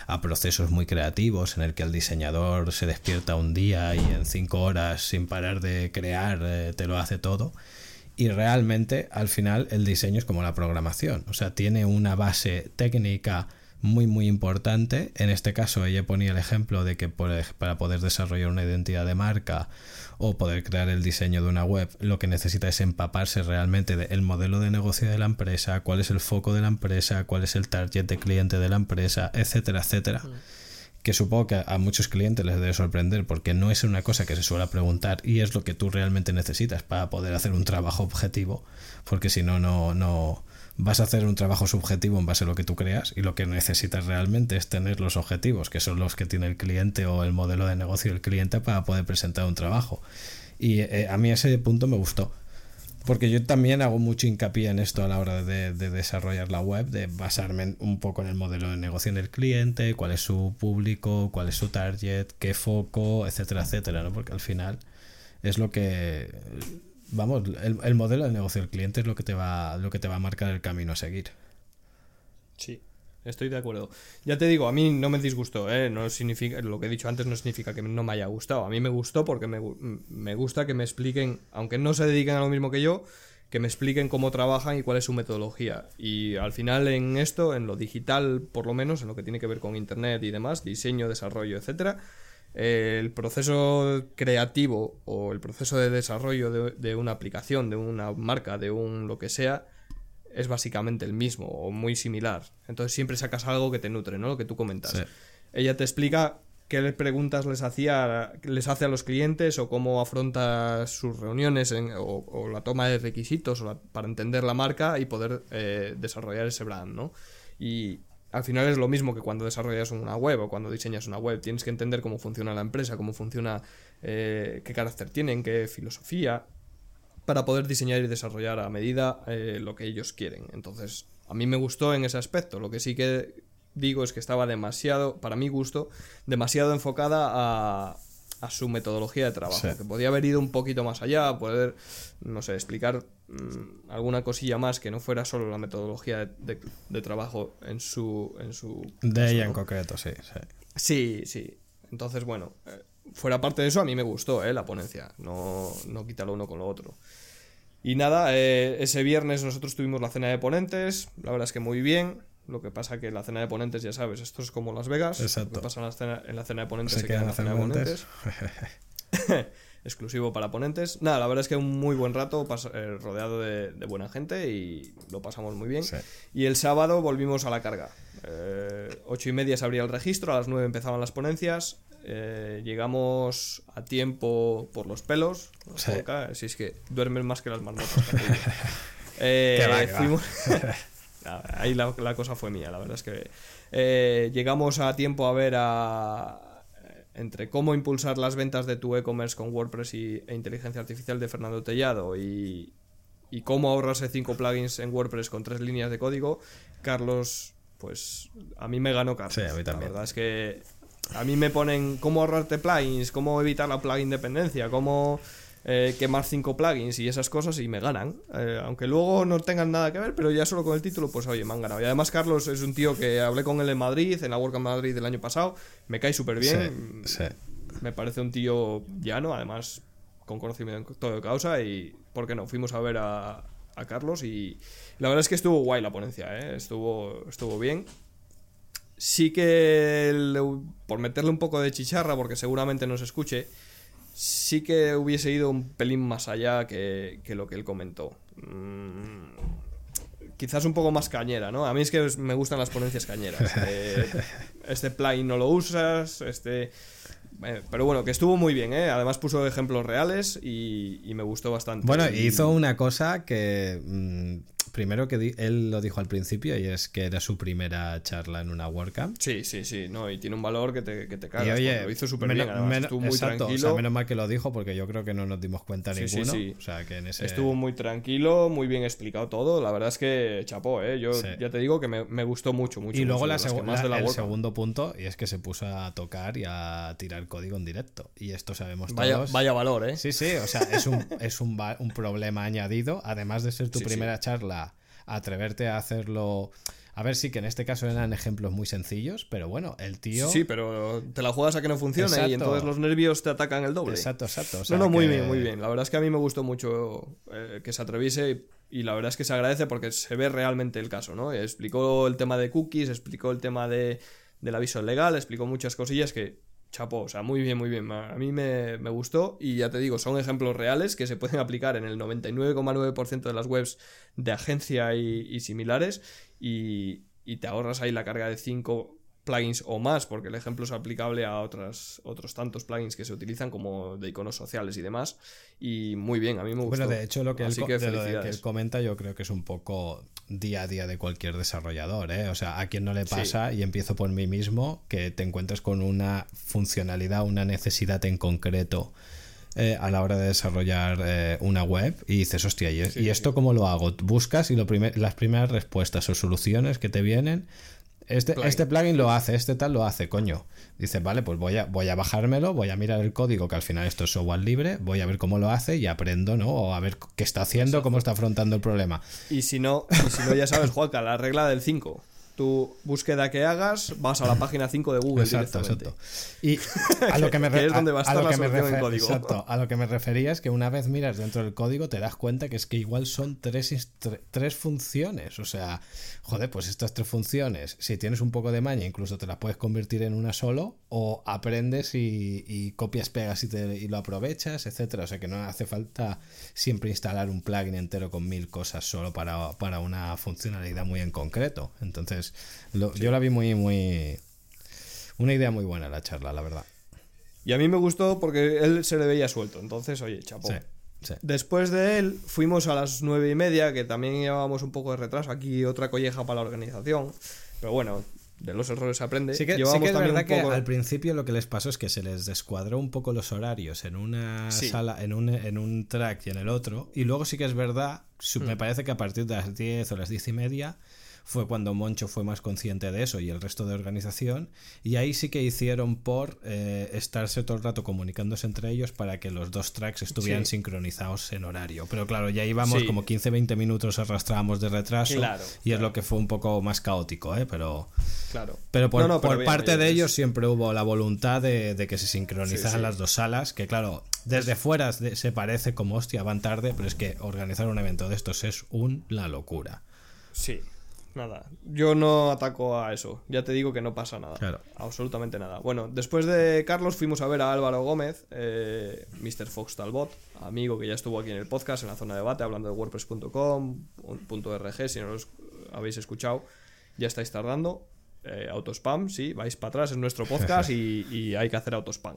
a procesos muy creativos en el que el diseñador se despierta un día y en cinco horas sin parar de crear eh, te lo hace todo y realmente al final el diseño es como la programación, o sea, tiene una base técnica muy muy importante. En este caso ella ponía el ejemplo de que para poder desarrollar una identidad de marca o poder crear el diseño de una web, lo que necesita es empaparse realmente del modelo de negocio de la empresa, cuál es el foco de la empresa, cuál es el target de cliente de la empresa, etcétera, etcétera. Mm que supongo que a muchos clientes les debe sorprender porque no es una cosa que se suele preguntar y es lo que tú realmente necesitas para poder hacer un trabajo objetivo, porque si no, no, no vas a hacer un trabajo subjetivo en base a lo que tú creas y lo que necesitas realmente es tener los objetivos, que son los que tiene el cliente o el modelo de negocio del cliente para poder presentar un trabajo. Y eh, a mí ese punto me gustó. Porque yo también hago mucho hincapié en esto a la hora de, desarrollar la web, de basarme un poco en el modelo de negocio del cliente, cuál es su público, cuál es su target, qué foco, etcétera, etcétera, ¿no? Porque al final es lo que vamos, el, el, modelo de negocio del cliente es lo que te va, lo que te va a marcar el camino a seguir. Sí. Estoy de acuerdo. Ya te digo, a mí no me disgustó, ¿eh? No significa, lo que he dicho antes no significa que no me haya gustado. A mí me gustó porque me, me gusta que me expliquen, aunque no se dediquen a lo mismo que yo, que me expliquen cómo trabajan y cuál es su metodología. Y al final en esto, en lo digital por lo menos, en lo que tiene que ver con Internet y demás, diseño, desarrollo, etcétera, el proceso creativo o el proceso de desarrollo de, de, una aplicación, de una marca, de un lo que sea, es básicamente el mismo o muy similar. Entonces siempre sacas algo que te nutre, ¿no? Lo que tú comentas. Ella te explica qué preguntas les, hacía, les hace a los clientes o cómo afronta sus reuniones o, la toma de requisitos para entender la marca y poder eh, desarrollar ese brand, ¿no? Y al final es lo mismo que cuando desarrollas una web o cuando diseñas una web. Tienes que entender cómo funciona la empresa, cómo funciona, eh, qué carácter tienen, qué filosofía, para poder diseñar y desarrollar a medida eh, lo que ellos quieren. Entonces, a mí me gustó en ese aspecto. Lo que sí que digo es que estaba demasiado, para mi gusto, demasiado enfocada a, a su metodología de trabajo. Que podía haber ido un poquito más allá, poder, no sé, explicar mm, alguna cosilla más que no fuera solo la metodología de, trabajo en su. En su de ella en concreto, sí, sí. Sí, sí. Entonces, bueno, eh, fuera parte de eso, a mí me gustó eh, la ponencia. No, no quita lo uno con lo otro. Y nada, eh, ese viernes nosotros tuvimos la cena de ponentes, la verdad es que muy bien. Lo que pasa que la cena de ponentes, ya sabes, esto es como Las Vegas. Exacto. Lo que pasa en la cena, en la cena de ponentes se, queda en la cena de ponentes. Exclusivo para ponentes. Nada, la verdad es que un muy buen rato eh, rodeado de, buena gente y lo pasamos muy bien. Y el sábado volvimos a la carga. Eh, ocho y media se abría el registro, a las nueve empezaban las ponencias. Eh, llegamos a tiempo por los pelos. si es que duermen más que las marmotas. fuimos... Ahí la, cosa fue mía, la verdad es que eh, llegamos a tiempo a ver a, entre cómo impulsar las ventas de tu e-commerce con WordPress y, e inteligencia artificial de Fernando Tellado y, y cómo ahorrarse 5 plugins en WordPress con tres líneas de código, Carlos, pues a mí me ganó Carlos. Sí, a mí también. La verdad es que a mí me ponen cómo ahorrarte plugins, cómo evitar la plugin dependencia, cómo eh, quemar cinco plugins y esas cosas y me ganan. Eh, aunque luego no tengan nada que ver, pero ya solo con el título, pues oye, me han ganado. Y además Carlos es un tío que hablé con él en Madrid, en la WordCamp Madrid del año pasado, me cae súper bien. Me parece un tío llano, además con conocimiento todo de causa y, ¿por qué no? Fuimos a ver a, a Carlos y la verdad es que estuvo guay la ponencia, ¿eh? estuvo, estuvo bien. Sí que, por meterle un poco de chicharra, porque seguramente no se escuche, sí que hubiese ido un pelín más allá que, lo que él comentó. Mm, quizás un poco más cañera, ¿no? A mí es que me gustan las ponencias cañeras. Eh, este plugin no lo usas, este... Eh, pero bueno, que estuvo muy bien, ¿eh? Además puso ejemplos reales y, me gustó bastante. Bueno, hizo una cosa que mm, primero que él lo dijo al principio y es que era su primera charla en una WordCamp. Sí, sí, sí, no, y tiene un valor que te, que te cagas. lo hizo súper bien, además, estuvo muy tranquilo. O sea, menos mal que lo dijo porque yo creo que no nos dimos cuenta ninguno. O sea, que en ese... Estuvo muy tranquilo, muy bien explicado todo. La verdad es que chapó, ¿eh? Yo ya te digo que me, gustó mucho, mucho. Y luego la, el segundo punto, y es que se puso a tocar y a tirar código en directo. Y esto sabemos vaya, todos. Vaya valor, ¿eh? Sí, sí, o sea, es un, es un, un problema añadido. Además de ser tu primera charla atreverte a hacerlo. A ver, sí que en este caso eran ejemplos muy sencillos, pero bueno, el tío. Sí, pero te la juegas a que no funcione y entonces los nervios te atacan el doble. Exacto, exacto. no, no, muy bien, muy bien. La verdad es que a mí me gustó mucho eh, que se atreviese y la verdad es que se agradece porque se ve realmente el caso, ¿no? Explicó el tema de cookies, explicó el tema de, del aviso legal, explicó muchas cosillas que chapo, o sea, muy bien, muy bien. A mí me, gustó y ya te digo, son ejemplos reales que se pueden aplicar en el 99,9% de las webs de agencia y, similares y, y, te ahorras ahí la carga de 5 plugins o más, porque el ejemplo es aplicable a otras, otros tantos plugins que se utilizan como de iconos sociales y demás. Y muy bien, a mí me gustó. Bueno, de hecho, lo que, él, que comenta yo creo que es un poco día a día de cualquier desarrollador. ¿eh? O sea, a quien no le pasa, y empiezo por mí mismo, que te encuentras con una funcionalidad, una necesidad en concreto. Eh, a la hora de desarrollar eh, una web y dices, hostia, ¿y, esto cómo lo hago? Buscas y lo las primeras respuestas o soluciones que te vienen este plugin. este plugin lo hace, este tal lo hace, coño. Dice, vale, pues voy a, voy a bajármelo, voy a mirar el código, que al final esto es software libre, voy a ver cómo lo hace y aprendo, ¿no? O a ver qué está haciendo, cómo está afrontando el problema. Y si no, si no ya sabes, Juanca, la regla del 5 tu búsqueda que hagas, vas a la página 5 de Google exacto, Exacto. Y a lo que me, a, lo que me exacto, a lo que me refería es que una vez miras dentro del código te das cuenta que es que igual son tres, tres funciones. O sea, joder, pues estas tres funciones, si tienes un poco de maña, incluso te las puedes convertir en una solo, o aprendes y, copias, pegas y, te, y, lo aprovechas, etcétera. O sea que no hace falta siempre instalar un plugin entero con mil cosas solo para, para una funcionalidad muy en concreto. Entonces, yo la vi muy, muy, Una idea muy buena la charla, la verdad. Y a mí me gustó porque él se le veía suelto. Entonces, oye, chapó. Después de él, fuimos a las nueve y media, que también llevábamos un poco de retraso. Aquí otra colleja para la organización. Pero bueno, de los errores se aprende. Sí que, sí que es verdad que al principio lo que les pasó es que se les descuadró un poco los horarios en una sala, en un, en un track y en el otro. Y luego sí que es verdad, me mm. parece que a partir de las 10 o las 10 y media fue cuando Moncho fue más consciente de eso y el resto de organización. Y ahí sí que hicieron por eh, estarse todo el rato comunicándose entre ellos para que los dos tracks estuvieran sincronizados en horario. Pero claro, ya íbamos como 15-20 minutos arrastrábamos de retraso y es lo que fue un poco más caótico, ¿eh? Pero, claro. pero por, por parte de ellos siempre hubo la voluntad de, que se sincronizaran las dos salas, que claro, desde fuera se parece como hostia, van tarde, pero es que organizar un evento de estos es una locura. Sí, Nada, yo no ataco a eso. Ya te digo que no pasa nada. Absolutamente nada. Bueno, después de Carlos fuimos a ver a Álvaro Gómez, eh, Mr. Fox Talbot, amigo que ya estuvo aquí en el podcast, en la zona de debate, hablando de WordPress.com, .rg, si no lo habéis escuchado, ya estáis tardando. Eh, autospam, sí, vais para atrás en nuestro podcast y, hay que hacer autospam.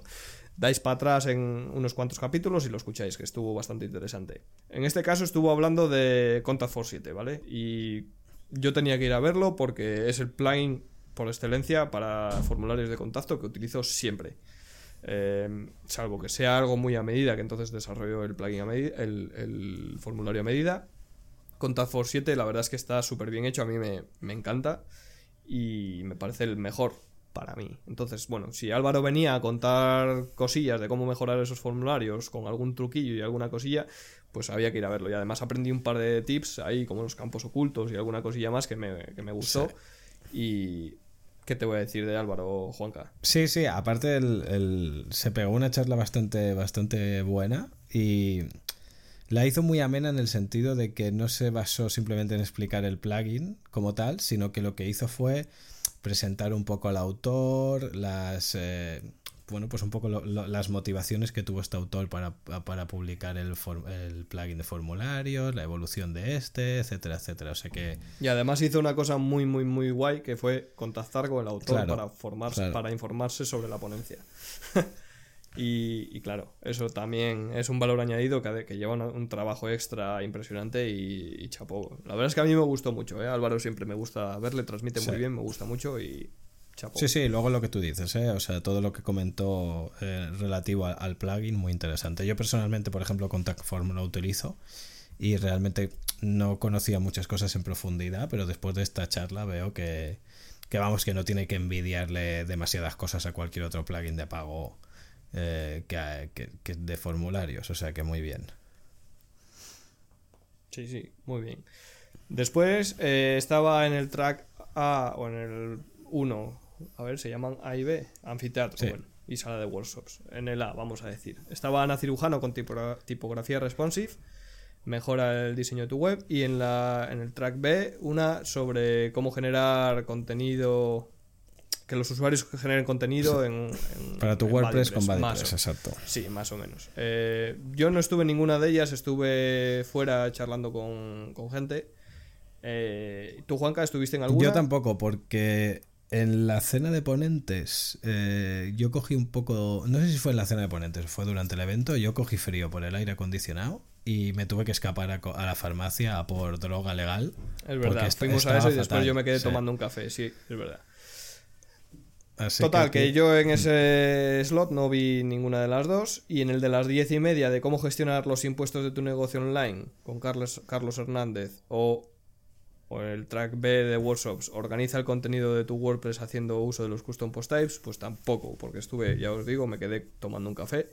Dais para atrás en unos cuantos capítulos y lo escucháis, que estuvo bastante interesante. En este caso estuvo hablando de Contact for 7, ¿vale? Y yo tenía que ir a verlo porque es el plugin por excelencia para formularios de contacto que utilizo siempre. Eh, salvo que sea algo muy a medida, que entonces desarrollo el plugin a medida, el, formulario a medida. Contact for 7, la verdad es que está súper bien hecho, a mí me, me encanta y me parece el mejor para mí. Entonces, bueno, si Álvaro venía a contar cosillas de cómo mejorar esos formularios con algún truquillo y alguna cosilla, pues había que ir a verlo. Y además aprendí un par de tips ahí, como los campos ocultos y alguna cosilla más que me, que me gustó. Y. ¿Qué te voy a decir de Álvaro, Juanca? Sí, sí, aparte el, se pegó una charla bastante, bastante buena y la hizo muy amena en el sentido de que no se basó simplemente en explicar el plugin como tal, sino que lo que hizo fue presentar un poco al autor, las... Eh, bueno, pues un poco las motivaciones que tuvo este autor para, para publicar el, el, plugin de formularios, la evolución de este, etcétera, etcétera. O sea que... Y además hizo una cosa muy, muy, muy guay que fue contactar con el autor para, formarse, para informarse sobre la ponencia. y, claro, eso también es un valor añadido que, que lleva un trabajo extra impresionante y, chapó. La verdad es que a mí me gustó mucho, ¿eh? Álvaro siempre me gusta verle, transmite muy bien, me gusta mucho y Sí, sí, luego lo que tú dices, ¿eh? o sea, todo lo que comentó eh, relativo al plugin, muy interesante. Yo personalmente, por ejemplo, Contact Form lo utilizo y realmente no conocía muchas cosas en profundidad, pero después de esta charla veo que, que vamos, que no tiene que envidiarle demasiadas cosas a cualquier otro plugin de pago eh, que, que, de formularios, o sea que muy bien. Sí, sí, muy bien. Después eh, estaba en el track A o en el 1 a ver, se llaman A y B, anfiteatro y sala de workshops. En el A, vamos a decir. Estaba Ana Cirujano con tipografía responsive, mejora el diseño de tu web, y en, la, en el track B, una sobre cómo generar contenido que los usuarios generen contenido en, para tu WordPress, con WordPress, exacto. Sí, más o menos. Eh, yo no estuve en ninguna de ellas, estuve fuera charlando con, gente. Eh, ¿Tú, Juanca, estuviste en alguna? Yo tampoco, porque en la cena de ponentes, eh, yo cogí un poco. No sé si fue en la cena de ponentes, fue durante el evento. Yo cogí frío por el aire acondicionado y me tuve que escapar a, la farmacia a por droga legal. Es verdad, fuimos a eso y después yo me quedé tomando un café, sí, es verdad. Total, que, yo en ese slot no vi ninguna de las dos. Y en el de las diez y media de cómo gestionar los impuestos de tu negocio online con Carlos, Carlos Hernández o o el track B de workshops organiza el contenido de tu WordPress haciendo uso de los custom post types, pues tampoco, porque estuve, ya os digo, me quedé tomando un café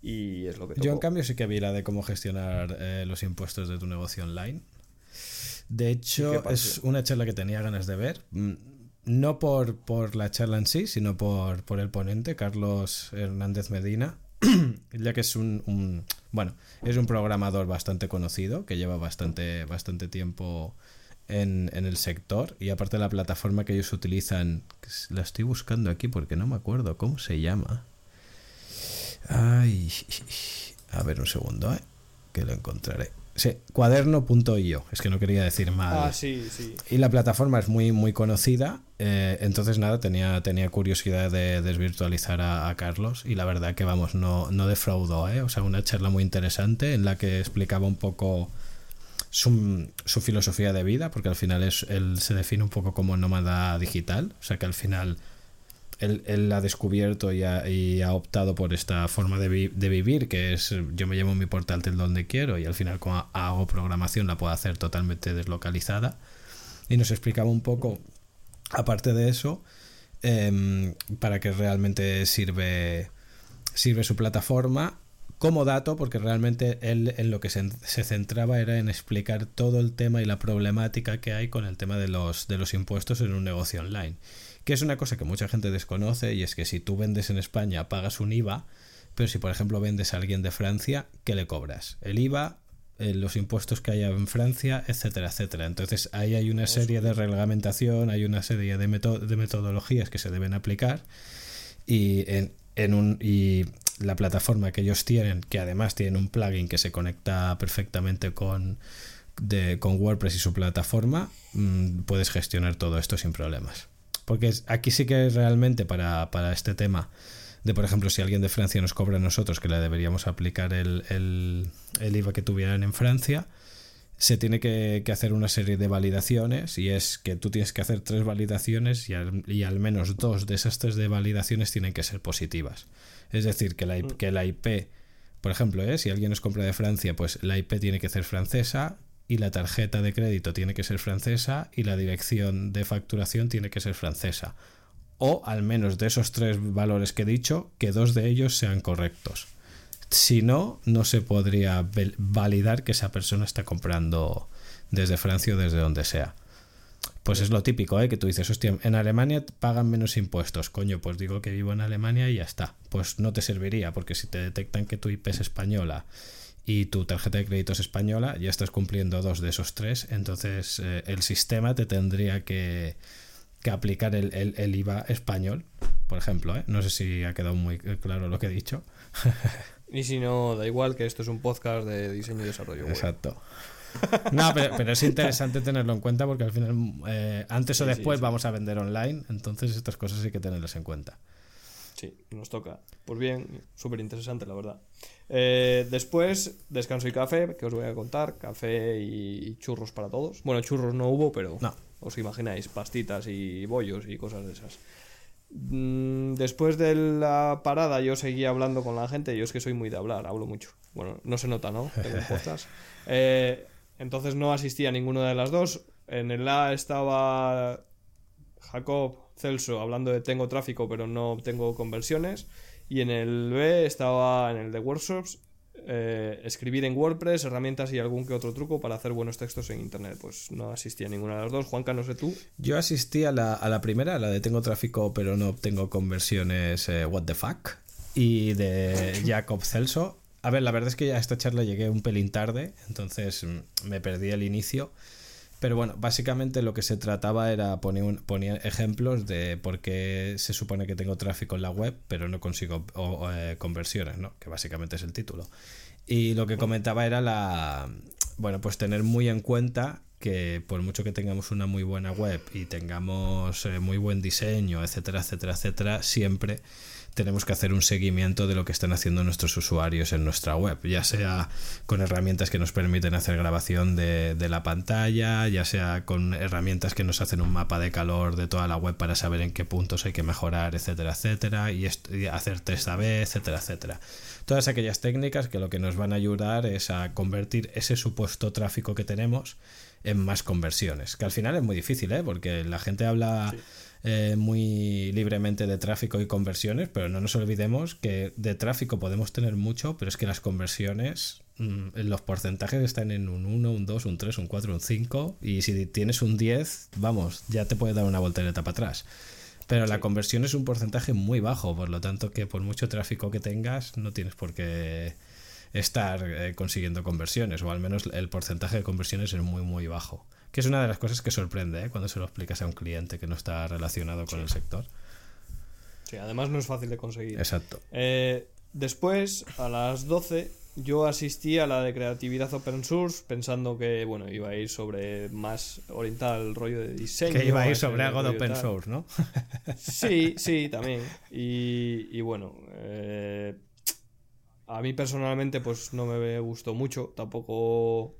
y es lo que Yo en cambio sí que vi la de cómo gestionar eh, los impuestos de tu negocio online. De hecho, es una charla que tenía ganas de ver. No por, por la charla en sí, sino por, por el ponente, Carlos Hernández Medina, ya que es un, bueno, es un programador bastante conocido, que lleva bastante, bastante tiempo en, el sector y aparte la plataforma que ellos utilizan, la estoy buscando aquí porque no me acuerdo cómo se llama. Ay, a ver un segundo, ¿eh? que lo encontraré. Sí, cuaderno.io, es que no quería decir mal. Ah, sí, sí. Y la plataforma es muy, muy conocida, eh, entonces nada, tenía, tenía curiosidad de desvirtualizar a, Carlos y la verdad que vamos, no, no defraudó, ¿eh? O sea, una charla muy interesante en la que explicaba un poco su, su filosofía de vida, porque al final es, él se define un poco como nómada digital, o sea que al final él, ha descubierto y ha, optado por esta forma de, vivir, que es yo me llevo mi portal del donde quiero y al final como hago programación la puedo hacer totalmente deslocalizada. Y nos explicaba un poco, aparte de eso, em, para qué realmente sirve, sirve su plataforma como dato, porque realmente él en lo que se, se, centraba era en explicar todo el tema y la problemática que hay con el tema de los, de los impuestos en un negocio online que es una cosa que mucha gente desconoce y es que si tú vendes en España pagas un IVA, pero si por ejemplo vendes a alguien de Francia, ¿qué le cobras? El IVA, eh, los impuestos que haya en Francia, etcétera, etcétera. Entonces ahí hay una serie de reglamentación, hay una serie de, de metodologías que se deben aplicar y en, en un y la plataforma que ellos tienen, que además tienen un plugin que se conecta perfectamente con, de, con WordPress y su plataforma, mm, puedes gestionar todo esto sin problemas. Porque aquí sí que realmente para, este tema de, por ejemplo, si alguien de Francia nos cobra a nosotros que le deberíamos aplicar el, el, IVA que tuvieran en Francia, se tiene que, hacer una serie de validaciones y es que tú tienes que hacer tres validaciones y al, y al menos dos de esas tres de validaciones tienen que ser positivas. Es decir, que la, IP, que la IP por ejemplo, ¿eh? si alguien nos compra de Francia, pues la IP tiene que ser francesa, y la tarjeta de crédito tiene que ser francesa y la dirección de facturación tiene que ser francesa. O al menos de esos tres valores que he dicho, que dos de ellos sean correctos. Si no, no se podría validar que esa persona está comprando desde Francia o desde donde sea. Pues es lo típico, ¿eh? Que tú dices, hostia, en Alemania pagan menos impuestos. Coño, pues digo que vivo en Alemania y ya está. Pues no te serviría, porque si te detectan que tu IP es española y tu tarjeta de crédito es española, ya estás cumpliendo dos de esos tres, entonces eh, el sistema te tendría que, aplicar el, IVA español, por ejemplo. ¿eh? No sé si ha quedado muy claro lo que he dicho. y si no, da igual que esto es un podcast de diseño y desarrollo. Exacto. No, pero, es interesante tenerlo en cuenta porque al final, eh, antes o después, vamos a vender online, entonces estas cosas hay que tenerlas en cuenta. Sí, nos toca. Pues bien, súper interesante, la verdad. Eh, después, descanso y café, que os voy a contar. Café y churros para todos. Bueno, churros no hubo, pero no. os imagináis, pastitas y bollos y cosas de esas. Mm, después de la parada yo seguía hablando con la gente. Yo es que soy muy de hablar, hablo mucho. Bueno, no se nota, ¿no? Eh, entonces no asistía a ninguna de las dos. En el A estaba Jacob Celso hablando de tengo tráfico pero no tengo conversiones. Y en el B estaba en el de workshops, eh, escribir en WordPress, herramientas y algún que otro truco para hacer buenos textos en Internet. Pues no asistí a ninguna de las dos. Juanca, no sé tú. Yo asistí a la, a la primera, la de tengo tráfico pero no obtengo conversiones, eh, what the fuck. Y de Jacob Celso. A ver, la verdad es que a esta charla llegué un pelín tarde, entonces mm, me perdí el inicio. Pero bueno, básicamente lo que se trataba era poner, poner ejemplos de por qué se supone que tengo tráfico en la web, pero no consigo eh, conversiones, ¿no? Que básicamente es el título. Y lo que comentaba era la. Bueno, pues tener muy en cuenta que por mucho que tengamos una muy buena web y tengamos eh, muy buen diseño, etcétera, etcétera, etcétera, siempre tenemos que hacer un seguimiento de lo que están haciendo nuestros usuarios en nuestra web, ya sea con herramientas que nos permiten hacer grabación de, la pantalla, ya sea con herramientas que nos hacen un mapa de calor de toda la web para saber en qué puntos hay que mejorar, etcétera, etcétera, y, hacer test A-B, etcétera, etcétera. Todas aquellas técnicas que lo que nos van a ayudar es a convertir ese supuesto tráfico que tenemos en más conversiones, que al final es muy difícil, ¿eh? porque la gente habla... Eh, muy libremente de tráfico y conversiones, pero no nos olvidemos que de tráfico podemos tener mucho, pero es que las conversiones, mm, los porcentajes están en un 1, un 2, un 3, un 4, un 5, y si tienes un 10, vamos, ya te puede dar una voltereta para atrás. Pero la conversión es un porcentaje muy bajo, por lo tanto que por mucho tráfico que tengas, no tienes por qué estar eh, consiguiendo conversiones, o al menos el porcentaje de conversiones es muy, muy bajo que es una de las cosas que sorprende ¿eh? cuando se lo explicas a un cliente que no está relacionado con el sector. Sí, además no es fácil de conseguir. Exacto. Eh, después, a las 12, yo asistí a la de creatividad open source pensando que, bueno, iba a ir sobre más oriental rollo de diseño. Que iba a ir sobre algo de open source, ¿no? sí, sí, también. Y, bueno, eh, a mí personalmente pues no me gustó mucho, tampoco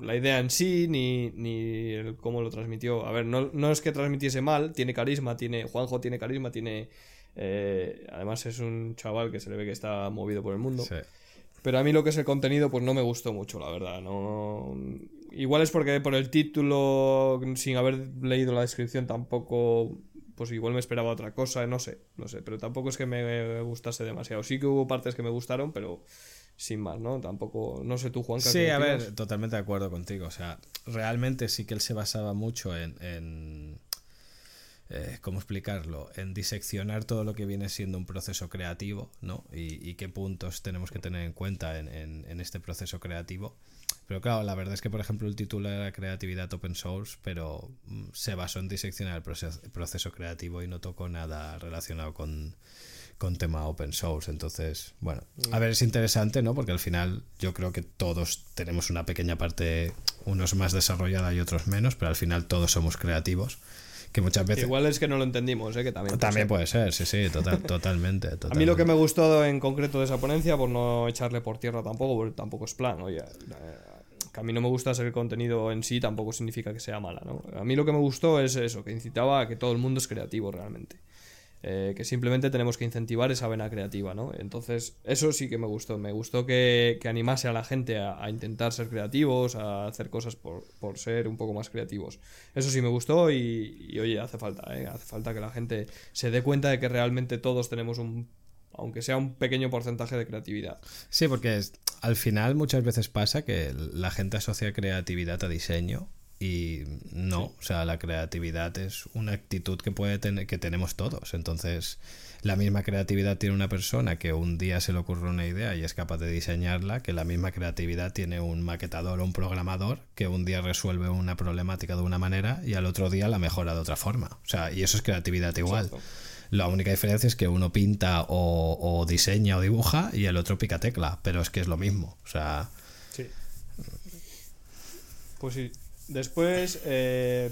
la idea en sí, ni, ni el cómo lo transmitió. A ver, no, no, es que transmitiese mal, tiene carisma, tiene Juanjo tiene carisma, tiene... Eh, además es un chaval que se le ve que está movido por el mundo. Sí. Pero a mí lo que es el contenido, pues no me gustó mucho, la verdad. No... Igual es porque por el título, sin haber leído la descripción, tampoco. Pues igual me esperaba otra cosa, no sé, no sé. Pero tampoco es que me gustase demasiado. Sí que hubo partes que me gustaron, pero sin más, ¿no? Tampoco, no sé tú, Juan. Sí, a ver, totalmente de acuerdo contigo. O sea, realmente sí que él se basaba mucho en eh, ¿cómo explicarlo? En diseccionar todo lo que viene siendo un proceso creativo, ¿no? Y, qué puntos tenemos que tener en cuenta en, este proceso creativo. Pero claro, la verdad es que, por ejemplo, el título era Creatividad Open Source, pero mm, se basó en diseccionar el proceso, creativo y no tocó nada relacionado con, con tema open source. Entonces, bueno, a ver, es interesante, ¿no? Porque al final yo creo que todos tenemos una pequeña parte, unos más desarrollada y otros menos, pero al final todos somos creativos que muchas veces... Igual es que no lo entendimos, ¿eh? que también, también puede ser. sí, sí, totalmente, A mí lo que me gustó en concreto de esa ponencia, por no echarle por tierra tampoco, porque tampoco es plan, oye, eh, que a mí no me gusta ser el contenido en sí, tampoco significa que sea mala, ¿no? A mí lo que me gustó es eso, que incitaba a que todo el mundo es creativo realmente. Eh, que simplemente tenemos que incentivar esa vena creativa, ¿no? Entonces, eso sí que me gustó. Me gustó que, animase a la gente a, intentar ser creativos, a hacer cosas por, ser un poco más creativos. Eso sí me gustó y, oye, hace falta, ¿eh? Hace falta que la gente se dé cuenta de que realmente todos tenemos un aunque sea un pequeño porcentaje de creatividad. Sí, porque al final muchas veces pasa que la gente asocia creatividad a diseño y no, o sea, la creatividad es una actitud que puede tener, que tenemos todos. Entonces, la misma creatividad tiene una persona que un día se le ocurre una idea y es capaz de diseñarla, que la misma creatividad tiene un maquetador o un programador que un día resuelve una problemática de una manera y al otro día la mejora de otra forma. O sea, y eso es creatividad igual. La única diferencia es que uno pinta o, o, diseña o dibuja y el otro pica tecla, pero es que es lo mismo. O sea. Sí. Pues sí, Después, eh,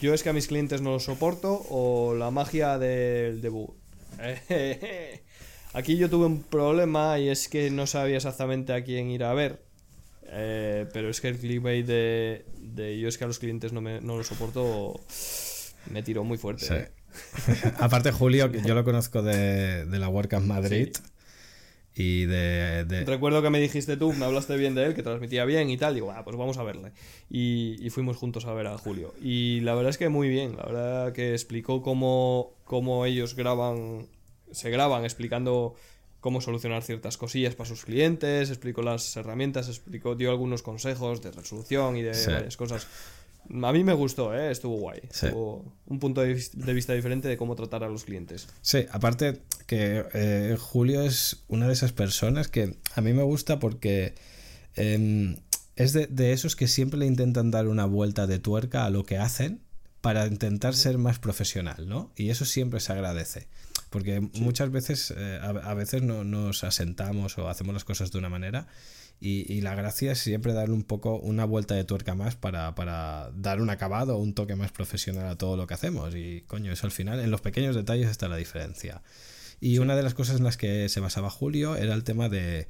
yo es que a mis clientes no los soporto o la magia del debut. Aquí yo tuve un problema y es que no sabía exactamente a quién ir a ver. Eh, pero es que el clickbait de, de, yo es que a los clientes no, me, no lo soporto me tiró muy fuerte. Eh. Aparte Julio, yo lo conozco de, de la WordCamp Madrid. Y de, Recuerdo que me dijiste tú, me hablaste bien de él, que transmitía bien y tal. Digo, ah, pues vamos a verle. Y, fuimos juntos a ver a Julio. Y la verdad es que muy bien. La verdad que explicó cómo, cómo ellos graban, se graban explicando cómo solucionar ciertas cosillas para sus clientes, explicó las herramientas, explicó, dio algunos consejos de resolución y de varias cosas a mí me gustó, ¿eh? estuvo guay. un punto de, vista diferente de cómo tratar a los clientes. Sí, aparte que eh, Julio es una de esas personas que a mí me gusta porque em, es de, esos que siempre le intentan dar una vuelta de tuerca a lo que hacen para intentar ser más profesional, ¿no? Y eso siempre se agradece. Porque muchas veces, eh, a, veces no, nos asentamos o hacemos las cosas de una manera y, la gracia es siempre darle un poco una vuelta de tuerca más para, para dar un acabado un toque más profesional a todo lo que hacemos. Y coño, eso al final, en los pequeños detalles está la diferencia. Y una de las cosas en las que se basaba Julio era el tema de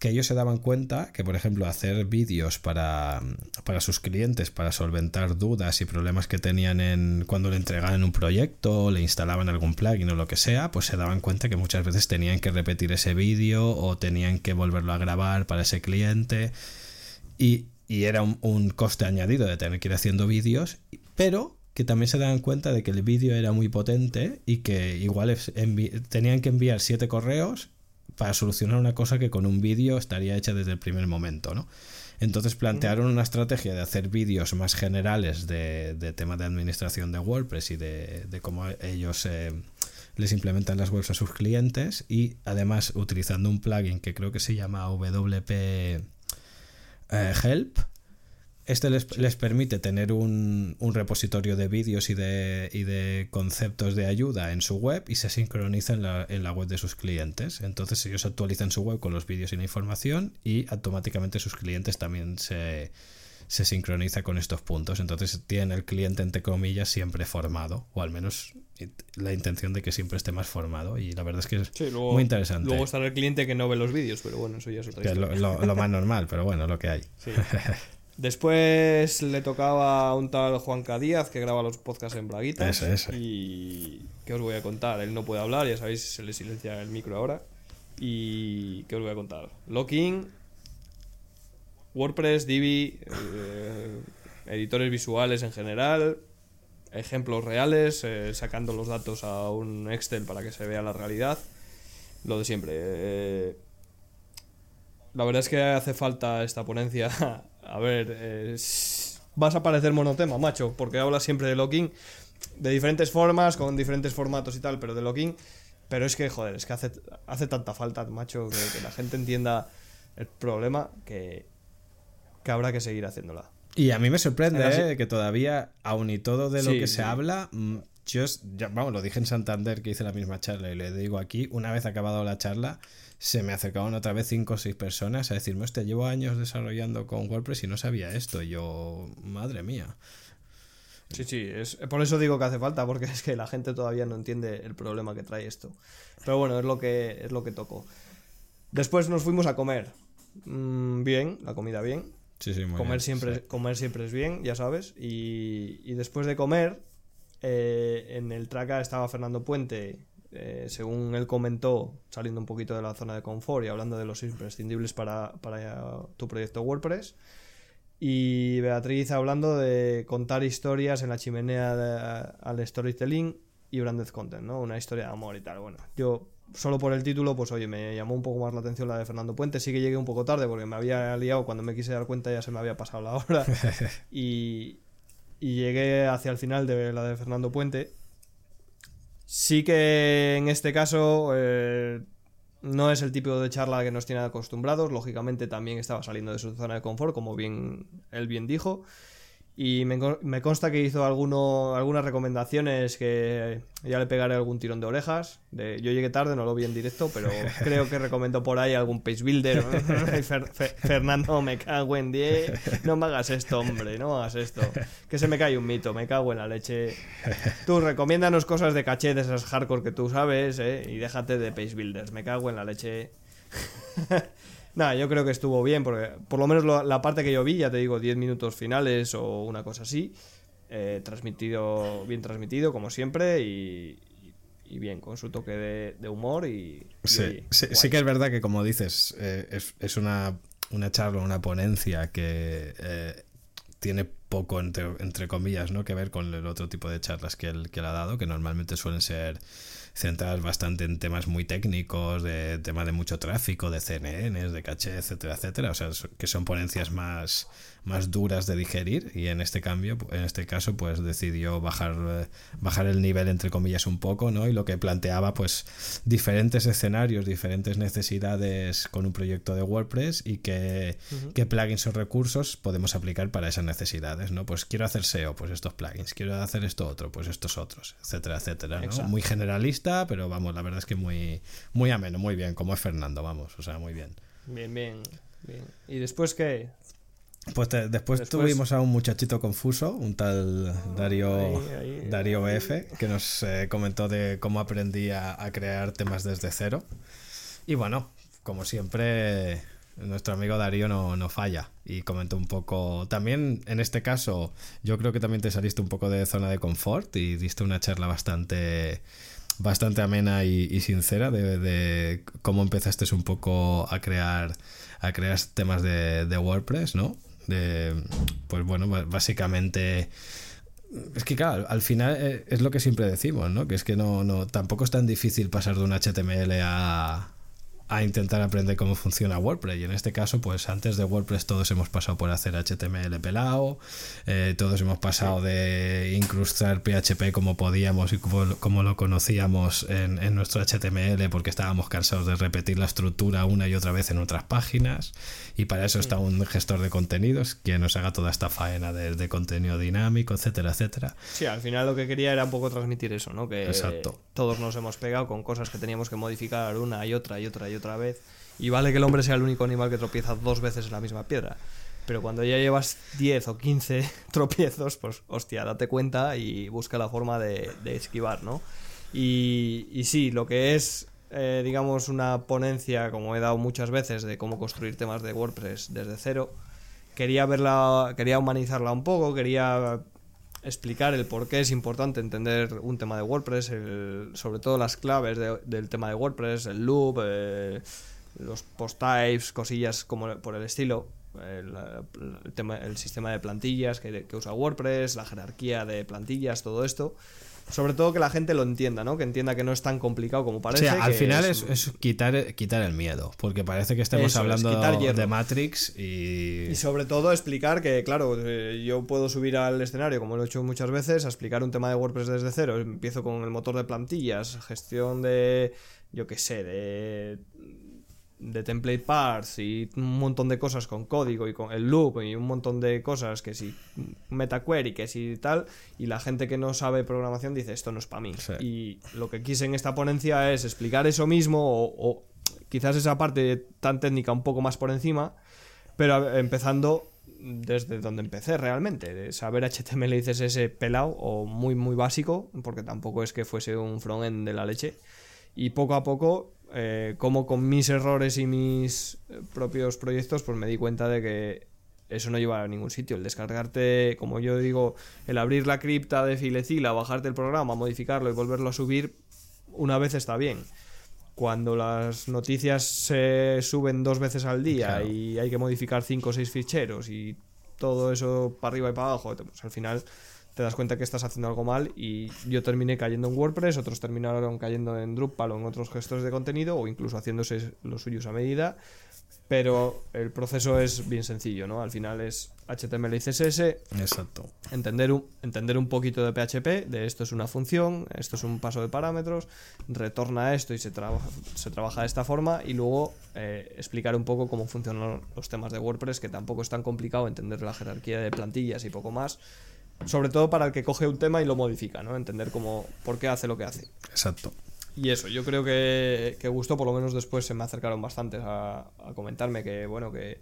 que ellos se daban cuenta que, por ejemplo, hacer vídeos para, para, sus clientes, para solventar dudas y problemas que tenían en cuando le entregaban un proyecto, le instalaban algún plugin o lo que sea, pues se daban cuenta que muchas veces tenían que repetir ese vídeo o tenían que volverlo a grabar para ese cliente. Y, y era un, un, coste añadido de tener que ir haciendo vídeos, pero que también se daban cuenta de que el vídeo era muy potente y que igual tenían que enviar siete correos para solucionar una cosa que con un vídeo estaría hecha desde el primer momento, ¿no? Entonces plantearon una estrategia de hacer vídeos más generales de, de tema de administración de WordPress y de, cómo ellos eh, les implementan las webs a sus clientes y además utilizando un plugin que creo que se llama WP eh, Help Este les, permite tener un, repositorio de vídeos y de, y de, conceptos de ayuda en su web y se sincroniza en la, en la, web de sus clientes. Entonces ellos actualizan su web con los vídeos y la información y automáticamente sus clientes también se, se sincroniza con estos puntos. Entonces tiene el cliente, entre comillas, siempre formado, o al menos la intención de que siempre esté más formado. Y la verdad es que es muy interesante. Luego está el cliente que no ve los vídeos, pero bueno, eso ya es otra historia. Lo, lo, más normal, pero bueno, lo que hay. Después le tocaba a un tal Juan. Díaz que graba los podcasts en Braguitas. Y ¿qué os voy a contar? Él no puede hablar, ya sabéis, se le silencia el micro ahora. Y ¿qué os voy a contar? Locking, WordPress, Divi, eh, editores visuales en general, ejemplos reales, eh, sacando los datos a un Excel para que se vea la realidad. Lo de siempre. Eh, la verdad es que hace falta esta ponencia a ver, vas a parecer monotema, macho, porque hablas siempre de locking de diferentes formas, con diferentes formatos y tal, pero de locking. Pero es que, joder, es que hace, hace tanta falta, macho, que, la gente entienda el problema que, que habrá que seguir haciéndola. Y a mí me sorprende ¿eh? que todavía, aun y todo de lo que se habla, mm, yo, ya, vamos, lo dije en Santander que hice la misma charla y le digo aquí, una vez acabado la charla, se me acercaron otra vez cinco o seis personas a decirme, hostia, llevo años desarrollando con WordPress y no sabía esto. Y yo, madre mía. Sí, sí, es, por eso digo que hace falta, porque es que la gente todavía no entiende el problema que trae esto. Pero bueno, es lo que, es lo que tocó. Después nos fuimos a comer. Mm, bien, la comida bien. Sí, sí, muy comer, Siempre, comer siempre es bien, ya sabes. Y, y después de comer, eh, en el traca estaba Fernando Puente eh, según él comentó, saliendo un poquito de la zona de confort y hablando de los imprescindibles para, tu proyecto WordPress. Y Beatriz hablando de contar historias en la chimenea al storytelling y branded content, ¿no? Una historia de amor y tal. Bueno, yo solo por el título, pues oye, me llamó un poco más la atención la de Fernando Puente. Sí que llegué un poco tarde porque me había liado cuando me quise dar cuenta ya se me había pasado la hora. y, y llegué hacia el final de la de Fernando Puente Sí que en este caso eh, no es el tipo de charla que nos tiene acostumbrados. Lógicamente también estaba saliendo de su zona de confort, como bien él bien dijo. Y me, consta que hizo alguno, algunas recomendaciones que ya le pegaré algún tirón de orejas. De, yo llegué tarde, no lo vi en directo, pero creo que recomendó por ahí algún page builder. Fernando, me cago en 10. No me hagas esto, hombre, no hagas esto. Que se me cae un mito, me cago en la leche. Tú recomiéndanos cosas de caché de esas hardcore que tú sabes, ¿eh? Y déjate de page builders, me cago en la leche. Nada, yo creo que estuvo bien, porque por lo menos la parte que yo vi, ya te digo, 10 minutos finales o una cosa así, eh, transmitido, bien transmitido, como siempre, y, bien, con su toque de, humor y... sí, sí, que es verdad que como dices, eh, es, es, una, una charla, una ponencia que eh, tiene poco, entre, entre, comillas, ¿no? que ver con el otro tipo de charlas que él, que él ha dado, que normalmente suelen ser centradas bastante en temas muy técnicos, de tema de mucho tráfico, de CNNs, de caché, etcétera, etcétera. O sea, que son ponencias más, más duras de digerir y en este cambio, en este caso, pues decidió bajar, eh, bajar el nivel entre comillas un poco, ¿no? Y lo que planteaba, pues, diferentes escenarios, diferentes necesidades con un proyecto de WordPress y qué, plugins o recursos podemos aplicar para esas necesidades, ¿no? Pues quiero hacer SEO, pues estos plugins, quiero hacer esto otro, pues estos otros, etcétera, etcétera, ¿no? Muy generalista, pero vamos, la verdad es que muy, muy ameno, muy bien, como es Fernando, vamos, o sea, muy bien. Bien, bien, bien. ¿Y después qué? Pues después, tuvimos a un muchachito confuso, un tal Dario, Dario F, que nos eh, comentó de cómo aprendía a crear temas desde cero. Y bueno, como siempre, nuestro amigo Darío no, no, falla y comentó un poco. También en este caso, yo creo que también te saliste un poco de zona de confort y diste una charla bastante bastante amena y, sincera de, de, cómo empezaste un poco a crear a crear temas de, de WordPress, ¿no? De, pues bueno, básicamente... Es que claro, al final eh, es lo que siempre decimos, ¿no? Que es que no, no, tampoco es tan difícil pasar de un HTML a, a intentar aprender cómo funciona WordPress. Y en este caso, pues antes de WordPress todos hemos pasado por hacer HTML pelado, eh, todos hemos pasado de incrustar PHP como podíamos y como, lo conocíamos en, en, nuestro HTML porque estábamos cansados de repetir la estructura una y otra vez en otras páginas. Y para eso está un gestor de contenidos que nos haga toda esta faena de, de contenido dinámico, etcétera, etcétera. Sí, al final lo que quería era un poco transmitir eso, ¿no? Que Exacto. todos nos hemos pegado con cosas que teníamos que modificar una y otra y otra y otra vez. Y vale que el hombre sea el único animal que tropieza dos veces en la misma piedra. Pero cuando ya llevas 10 o 15 tropiezos, pues hostia, date cuenta y busca la forma de, esquivar, ¿no? Y, y, sí, lo que es, eh, digamos, una ponencia, como he dado muchas veces, de cómo construir temas de WordPress desde cero, quería verla, quería humanizarla un poco, quería explicar el por qué es importante entender un tema de WordPress, sobre todo las claves del tema de WordPress, el loop, eh, los post types, cosillas como por el estilo, el, tema, el sistema de plantillas que usa WordPress, la jerarquía de plantillas, todo esto sobre todo que la gente lo entienda, ¿no? Que entienda que no es tan complicado como parece. O sea, al final es, quitar, quitar el miedo, porque parece que estamos hablando de Matrix y... Y sobre todo explicar que, claro, eh, yo puedo subir al escenario, como lo he hecho muchas veces, a explicar un tema de WordPress desde cero. Empiezo con el motor de plantillas, gestión de, yo qué sé, de de template parts y un montón de cosas con código y con el loop y un montón de cosas que si metaquery, que si tal, y la gente que no sabe programación dice esto no es para mí. Y lo que quise en esta ponencia es explicar eso mismo o, quizás esa parte tan técnica un poco más por encima, pero empezando desde donde empecé realmente, de saber HTML y CSS pelado o muy muy básico, porque tampoco es que fuese un frontend de la leche, y poco a poco eh, como con mis errores y mis eh, propios proyectos, pues me di cuenta de que eso no lleva a ningún sitio. El descargarte, como yo digo, el abrir la cripta de Filecila, bajarte el programa, modificarlo y volverlo a subir, una vez está bien. Cuando las noticias se suben dos veces al día y hay que modificar cinco o seis ficheros y todo eso para arriba y para abajo, pues al final te das cuenta que estás haciendo algo mal y yo terminé cayendo en WordPress, otros terminaron cayendo en Drupal o en otros gestores de contenido o incluso haciéndose los suyos a medida, pero el proceso es bien sencillo, ¿no? Al final es HTML y CSS. Exacto. Entender un, entender un poquito de PHP, de esto es una función, esto es un paso de parámetros, retorna esto y se, trabaja se trabaja de esta forma y luego eh, explicar un poco cómo funcionan los temas de WordPress, que tampoco es tan complicado entender la jerarquía de plantillas y poco más sobre todo para el que coge un tema y lo modifica, ¿no? Entender cómo, por qué hace lo que hace. Exacto. Y eso, yo creo que, que gustó, por lo menos después se me acercaron bastantes a, comentarme que, bueno, que,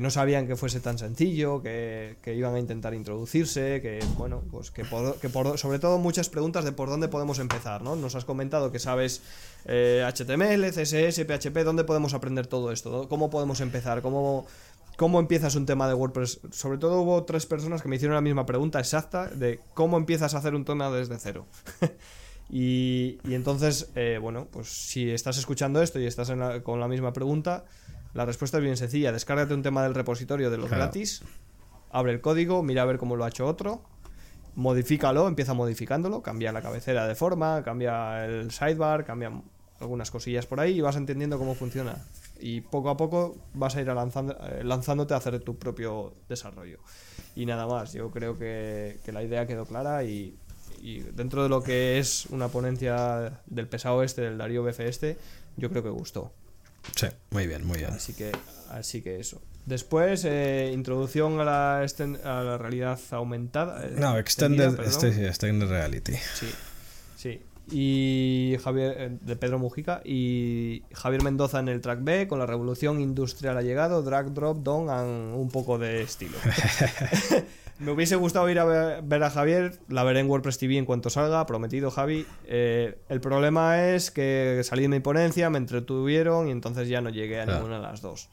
no sabían que fuese tan sencillo, que, iban a intentar introducirse, que, bueno, pues que, por, que por, sobre todo muchas preguntas de por dónde podemos empezar, ¿no? Nos has comentado que sabes HTML, eh, CSS, PHP, ¿dónde podemos aprender todo esto? ¿Cómo podemos empezar? ¿Cómo ¿Cómo empiezas un tema de WordPress? Sobre todo hubo tres personas que me hicieron la misma pregunta exacta de cómo empiezas a hacer un tema desde cero. y, entonces, eh, bueno, pues si estás escuchando esto y estás con la misma pregunta, la respuesta es bien sencilla. Descárgate un tema del repositorio de los gratis, abre el código, mira a ver cómo lo ha hecho otro, modifícalo, empieza modificándolo, cambia la cabecera de forma, cambia el sidebar, cambia algunas cosillas por ahí y vas entendiendo cómo funciona y poco a poco vas a ir lanzando, eh, lanzándote a hacer tu propio desarrollo. Y nada más, yo creo que, la idea quedó clara y, dentro de lo que es una ponencia del pesado este, del Darío BF este, yo creo que gustó. Sí, muy bien, muy bien. Así que, así que eso. Después, eh, introducción a la, a la realidad aumentada. Eh, no, extended, este, extended reality. Sí, sí y Javier eh, de Pedro Mujica y Javier Mendoza en el track B con la revolución industrial ha llegado drag drop down and un poco de estilo. Me hubiese gustado ir a ver, a Javier la veré en WordPress TV en cuanto salga prometido Javi. Eh, el problema es que salí de mi ponencia me entretuvieron y entonces ya no llegué a ninguna de las dos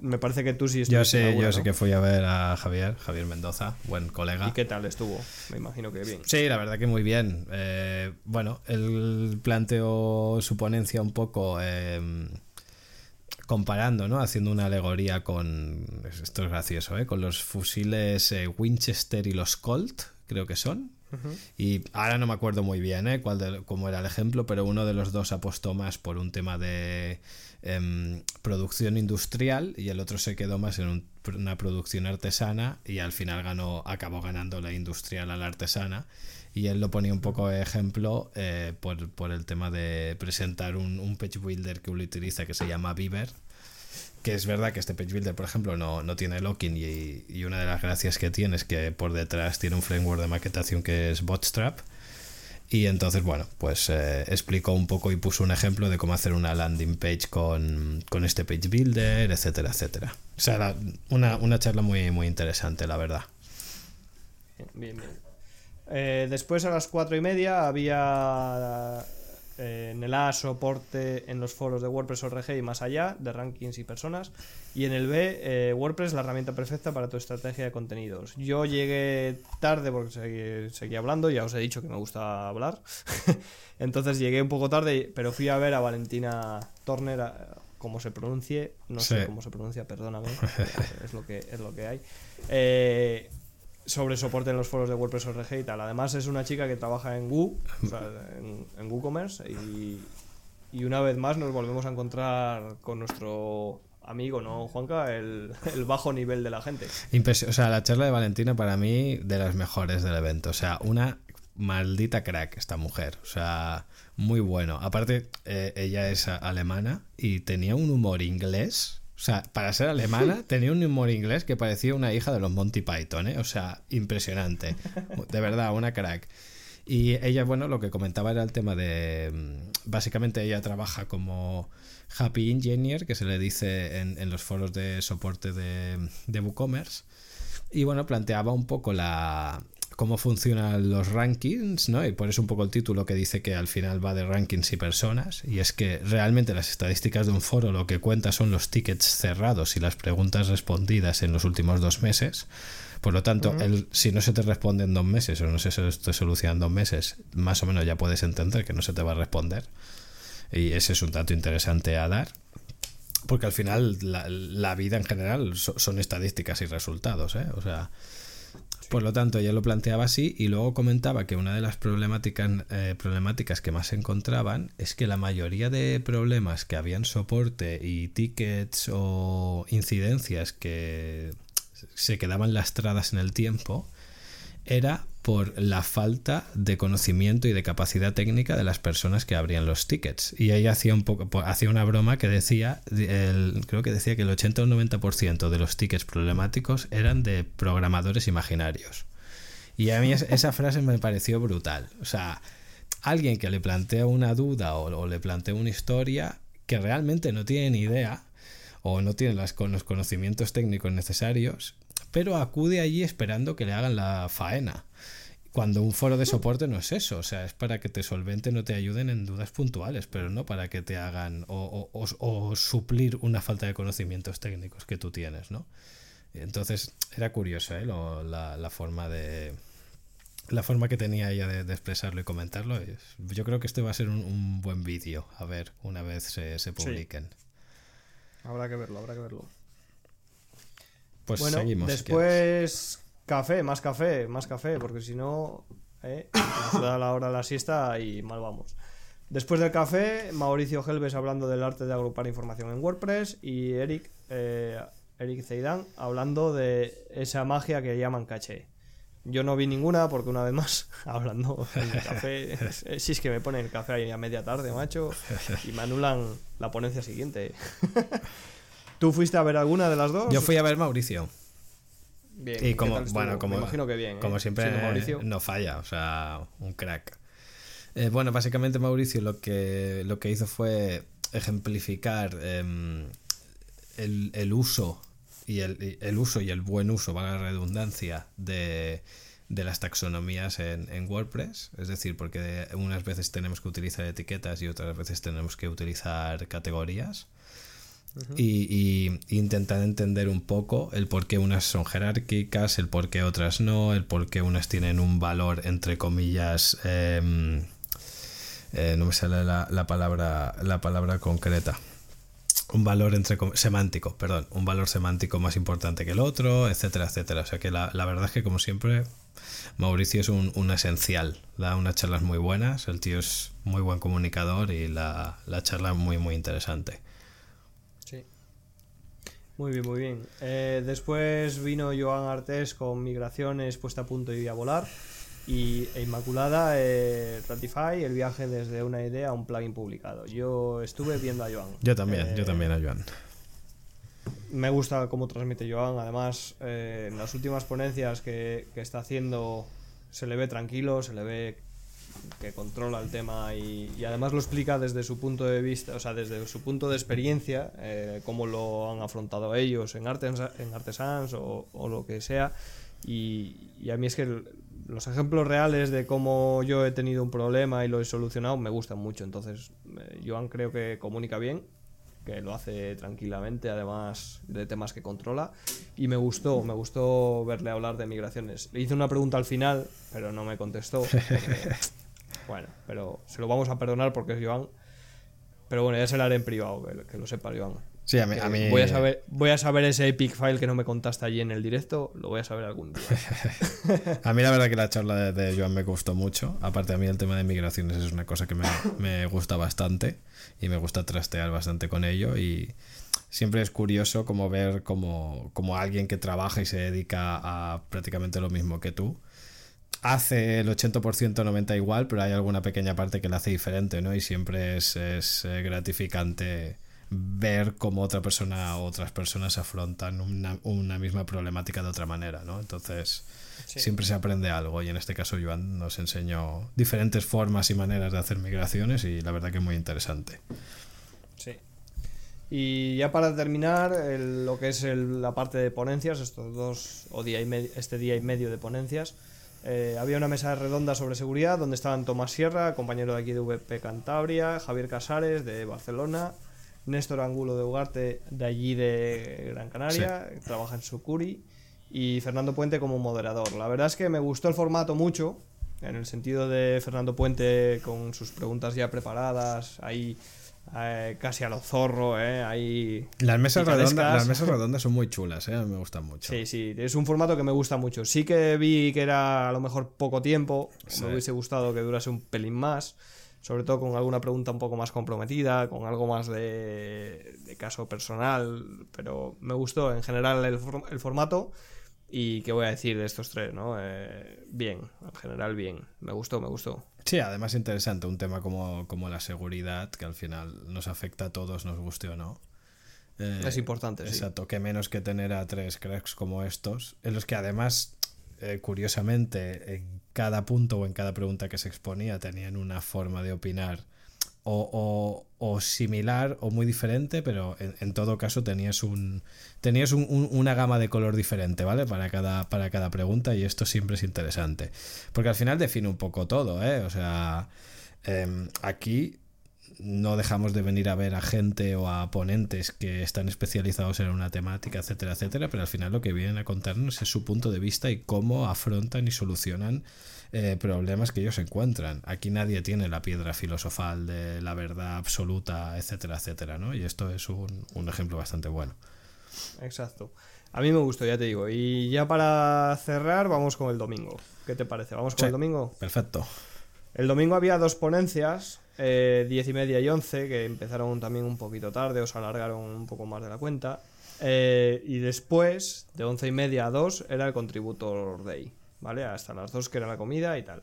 me parece que tú sí Yo sé, yo sé que fui a ver a Javier, Javier Mendoza, buen colega. ¿Y qué tal estuvo? Me imagino que bien. Sí, la verdad que muy bien. Eh, bueno, él planteó su ponencia un poco em, comparando, ¿no? Haciendo una alegoría con. Esto es gracioso, ¿eh? Con los fusiles eh, Winchester y los Colt, creo que son. Y ahora no me acuerdo muy bien ¿eh? cuál cómo era el ejemplo, pero uno de los dos apostó más por un tema de em, producción industrial y el otro se quedó más en una producción artesana y al final ganó, acabó ganando la industrial a la artesana. Y él lo ponía un poco de ejemplo eh, por, por, el tema de presentar un, un page builder que uno utiliza que se llama Beaver, que es verdad que este page builder, por ejemplo, no, no tiene locking y, una de las gracias que tiene es que por detrás tiene un framework de maquetación que es Bootstrap. Y entonces, bueno, pues eh, explicó un poco y puso un ejemplo de cómo hacer una landing page con, este page builder, etcétera, etcétera. O sea, una, una, charla muy, muy interesante, la verdad. Bien, bien. Eh, después a las cuatro y media había eh, en el A soporte en los foros de WordPress ORG y más allá, de rankings y personas. Y en el B, eh, WordPress, la herramienta perfecta para tu estrategia de contenidos. Yo llegué tarde porque seguí, hablando, ya os he dicho que me gusta hablar. Entonces llegué un poco tarde, pero fui a ver a Valentina Turner, como se pronuncie, no sé cómo se pronuncia, perdóname, es lo que, es lo que hay. Eh, sobre soporte en los foros de WordPress ORG y tal. Además es una chica que trabaja en Woo, en, WooCommerce y, una vez más nos volvemos a encontrar con nuestro amigo, ¿no, Juanca? El, bajo nivel de la gente. o sea, la charla de Valentina para mí de las mejores del evento. O sea, una maldita crack esta mujer. O sea, muy bueno. Aparte, eh, ella es alemana y tenía un humor inglés o sea, para ser alemana tenía un humor inglés que parecía una hija de los Monty Python, ¿eh? O sea, impresionante. De verdad, una crack. Y ella, bueno, lo que comentaba era el tema de... Mm, básicamente ella trabaja como Happy Engineer, que se le dice en, los foros de soporte de, de WooCommerce. Y bueno, planteaba un poco la, cómo funcionan los rankings, ¿no? Y por eso un poco el título que dice que al final va de rankings y personas. Y es que realmente las estadísticas de un foro lo que cuenta son los tickets cerrados y las preguntas respondidas en los últimos dos meses. Por lo tanto, el, si no se te responde en dos meses o no se te soluciona en dos meses, más o menos ya puedes entender que no se te va a responder. Y ese es un dato interesante a dar. Porque al final la, vida en general son estadísticas y resultados, ¿eh? O sea, por lo tanto, ella lo planteaba así y luego comentaba que una de las problemáticas, eh, problemáticas que más se encontraban es que la mayoría de problemas que habían soporte y tickets o incidencias que se quedaban lastradas en el tiempo era por la falta de conocimiento y de capacidad técnica de las personas que abrían los tickets. Y ella hacía un poco hacía una broma que decía, creo que decía que el 80 o 90% de los tickets problemáticos eran de programadores imaginarios. Y a mí esa frase me pareció brutal. O sea, alguien que le plantea una duda o, le plantea una historia que realmente no tiene ni idea o no tiene los conocimientos técnicos necesarios pero acude allí esperando que le hagan la faena. Cuando un foro de soporte no es eso, o sea, es para que te solventen o te ayuden en dudas puntuales, pero no para que te hagan o, suplir una falta de conocimientos técnicos que tú tienes, ¿no? Entonces era curioso ¿eh? la, forma de la forma que tenía ella de, expresarlo y comentarlo. Yo creo que este va a ser un, buen vídeo, a ver, una vez se, se publiquen. Habrá que verlo, habrá que verlo. Pues bueno, Después, café, más café, más café, porque si no, eh, nos da la hora de la siesta y mal vamos. Después del café, Mauricio Helves hablando del arte de agrupar información en WordPress y Eric, eh, Eric Zeidan hablando de esa magia que llaman caché. Yo no vi ninguna porque una vez más, hablando del café, si es que me ponen el café ahí a media tarde, macho, y me anulan la ponencia siguiente. ¿Tú fuiste a ver alguna de las dos? Yo fui a ver Mauricio. Bien, y como, bueno, como, imagino que bien. Como ¿eh? siempre, no falla, o sea, un crack. Eh, bueno, básicamente Mauricio lo que, lo que hizo fue ejemplificar em, el, uso y el, uso y el buen uso, va la redundancia, de, las taxonomías en, en, WordPress. Es decir, porque unas veces tenemos que utilizar etiquetas y otras veces tenemos que utilizar categorías y, intentar entender un poco el por qué unas son jerárquicas, el por qué otras no, el por qué unas tienen un valor entre comillas. Em, eh, no me sale la, palabra la palabra concreta un valor entre semántico, perdón, un valor semántico más importante que el otro, etcétera, etcétera. O sea que la, verdad es que como siempre Mauricio es un, un, esencial, da unas charlas muy buenas, el tío es muy buen comunicador y la, la charla muy muy interesante. Muy bien, muy bien. Eh, después vino Joan Artés con Migraciones puesta a punto y a volar. Y e Inmaculada eh, Ratify el viaje desde una idea a un plugin publicado. Yo estuve viendo a Joan. Yo también, yo eh, también a Joan. Me gusta cómo transmite Joan. Además, en las últimas ponencias que, que, está haciendo se le ve tranquilo, se le ve que controla el tema y, y, además lo explica desde su punto de vista, o sea, desde su punto de experiencia, eh, cómo lo han afrontado ellos en, Artesans, en Artesans o, o lo que sea. Y, y, a mí es que los ejemplos reales de cómo yo he tenido un problema y lo he solucionado me gustan mucho. Entonces, eh, Joan creo que comunica bien, que lo hace tranquilamente, además de temas que controla. Y me gustó, me gustó verle hablar de migraciones. Le hice una pregunta al final, pero no me contestó. bueno, pero se lo vamos a perdonar porque es Joan. Pero bueno, ya se lo haré en privado, que, que lo sepa Joan. Sí, a mí, Voy, a saber, voy a saber ese epic file que no me contaste allí en el directo, lo voy a saber algún día. a mí la verdad que la charla de, Joan me gustó mucho. Aparte a mí el tema de migraciones es una cosa que me, gusta bastante y me gusta trastear bastante con ello y siempre es curioso como ver como, como alguien que trabaja y se dedica a prácticamente lo mismo que tú hace el 80% 90% igual, pero hay alguna pequeña parte que la hace diferente, ¿no? Y siempre es, es eh, gratificante ver cómo otra persona o otras personas afrontan una, una misma problemática de otra manera, ¿no? Entonces, siempre se aprende algo y en este caso Joan nos enseñó diferentes formas y maneras de hacer migraciones y la verdad que es muy interesante. Sí. Y ya para terminar, lo que es la parte de ponencias, estos dos, o día y este día y medio de ponencias, eh, había una mesa redonda sobre seguridad donde estaban Tomás Sierra, compañero de aquí de VP Cantabria, Javier Casares de Barcelona, Néstor Angulo de Ugarte, de allí de Gran Canaria, trabaja en Sucuri, y Fernando Puente como moderador. La verdad es que me gustó el formato mucho, en el sentido de Fernando Puente con sus preguntas ya preparadas, ahí eh, casi a lo zorro, ¿eh? Ahí las mesas, redondas, las mesas redondas son muy chulas, ¿eh? me gustan mucho. Sí, sí, es un formato que me gusta mucho. Sí que vi que era a lo mejor poco tiempo, me hubiese gustado que durase un pelín más sobre todo con alguna pregunta un poco más comprometida, con algo más de, caso personal, pero me gustó en general el, formato y qué voy a decir de estos tres, ¿no? Eh, bien, en general bien, me gustó, me gustó. Sí, además interesante, un tema como, como la seguridad, que al final nos afecta a todos, nos guste o no. Eh, es importante, Exacto, que menos que tener a tres cracks como estos, en los que además, eh, curiosamente, en cada punto o en cada pregunta que se exponía tenían una forma de opinar o, o, similar o muy diferente, pero en, todo caso tenías un tenías una gama de color diferente, ¿vale? Para cada, para cada pregunta y esto siempre es interesante. Porque al final define un poco todo, ¿eh? O sea, em, aquí no dejamos de venir a ver a gente o a ponentes que están especializados en una temática, etcétera, etcétera, pero al final lo que vienen a contarnos es su punto de vista y cómo afrontan y solucionan eh, problemas que ellos encuentran. Aquí nadie tiene la piedra filosofal de la verdad absoluta, etcétera, etcétera, ¿no? Y esto es un, ejemplo bastante bueno. Exacto. A mí me gustó, ya te digo. Y ya para cerrar, vamos con el domingo. ¿Qué te parece? ¿Vamos con el domingo? Perfecto. El domingo había dos ponencias eh, 10 y media y 11, que empezaron también un poquito tarde, o se alargaron un poco más de la cuenta. Eh, y después, de 11 y media a 2, era el Contributor Day, ¿vale? Hasta las 2 que era la comida y tal.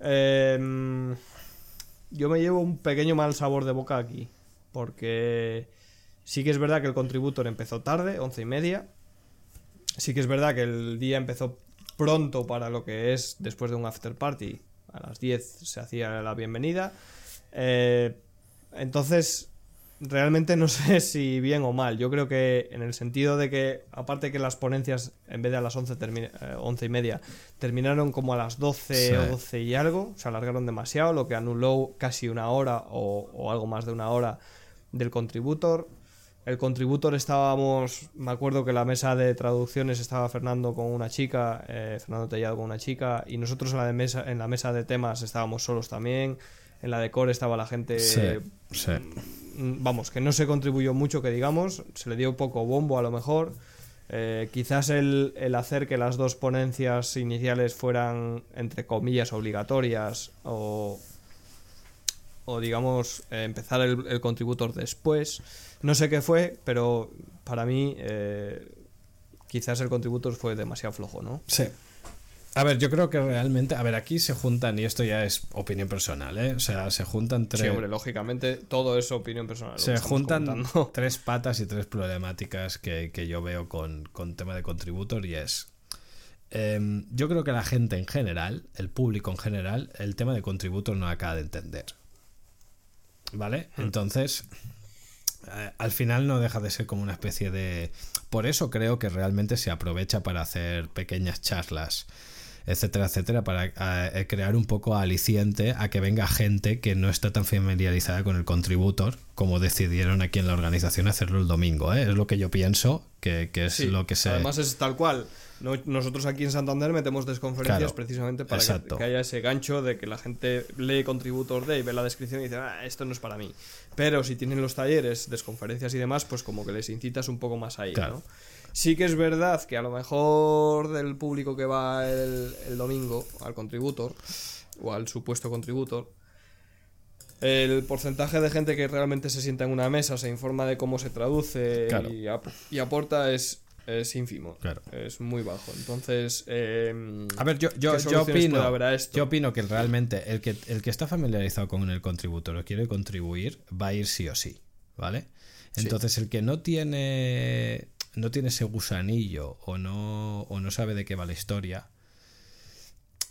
Em, yo me llevo un pequeño mal sabor de boca aquí, porque sí que es verdad que el Contributor empezó tarde, 11 y media. Sí que es verdad que el día empezó pronto para lo que es después de un after party. A las 10 se hacía la bienvenida. Eh, entonces, realmente no sé si bien o mal. Yo creo que en el sentido de que, aparte que las ponencias, en vez de a las 11, eh, y media, terminaron como a las 12 o 12 y algo, se alargaron demasiado, lo que anuló casi una hora o, algo más de una hora del contributor. El contributor estábamos, me acuerdo que la mesa de traducciones estaba Fernando con una chica, eh, Fernando Tellado con una chica, y nosotros en la, de mesa, en la mesa de temas estábamos solos también. En la de core estaba la gente mm, vamos, que no se contribuyó mucho, que digamos, se le dio poco bombo a lo mejor. Eh, quizás el, hacer que las dos ponencias iniciales fueran, entre comillas, obligatorias o, o digamos, eh, empezar el, el, contributor después. No sé qué fue, pero para mí eh, quizás el contributor fue demasiado flojo, ¿no? Sí. A ver, yo creo que realmente, a ver, aquí se juntan, y esto ya es opinión personal, ¿eh? O sea, se juntan tres... Sí, hombre, lógicamente todo es opinión personal. Se juntan tres patas y tres problemáticas que, yo veo con, con, tema de contributor y es... Em, yo creo que la gente en general, el público en general, el tema de contributor no acaba de entender. ¿Vale? Hmm. Entonces, eh, al final no deja de ser como una especie de... Por eso creo que realmente se aprovecha para hacer pequeñas charlas etcétera, etcétera, para eh, crear un poco aliciente a que venga gente que no está tan familiarizada con el contributor como decidieron aquí en la organización hacerlo el domingo. ¿eh? Es lo que yo pienso, que, es lo que se... Además es tal cual. nosotros aquí en Santander metemos desconferencias precisamente para que, haya ese gancho de que la gente lee Contributor Day, ve la descripción y dice, ah, esto no es para mí. Pero si tienen los talleres, desconferencias y demás, pues como que les incitas un poco más ahí, ¿no? Sí que es verdad que a lo mejor del público que va el, domingo al contributor o al supuesto contributor, el porcentaje de gente que realmente se sienta en una mesa, se informa de cómo se traduce y, aporta es, es ínfimo. Es muy bajo. Entonces. Em, a ver, yo, yo, opino, yo opino que realmente el que, el que está familiarizado con el contributor o quiere contribuir va a ir sí o sí. ¿Vale? Entonces, el que no tiene no tiene ese gusanillo o no, o no sabe de qué va la historia.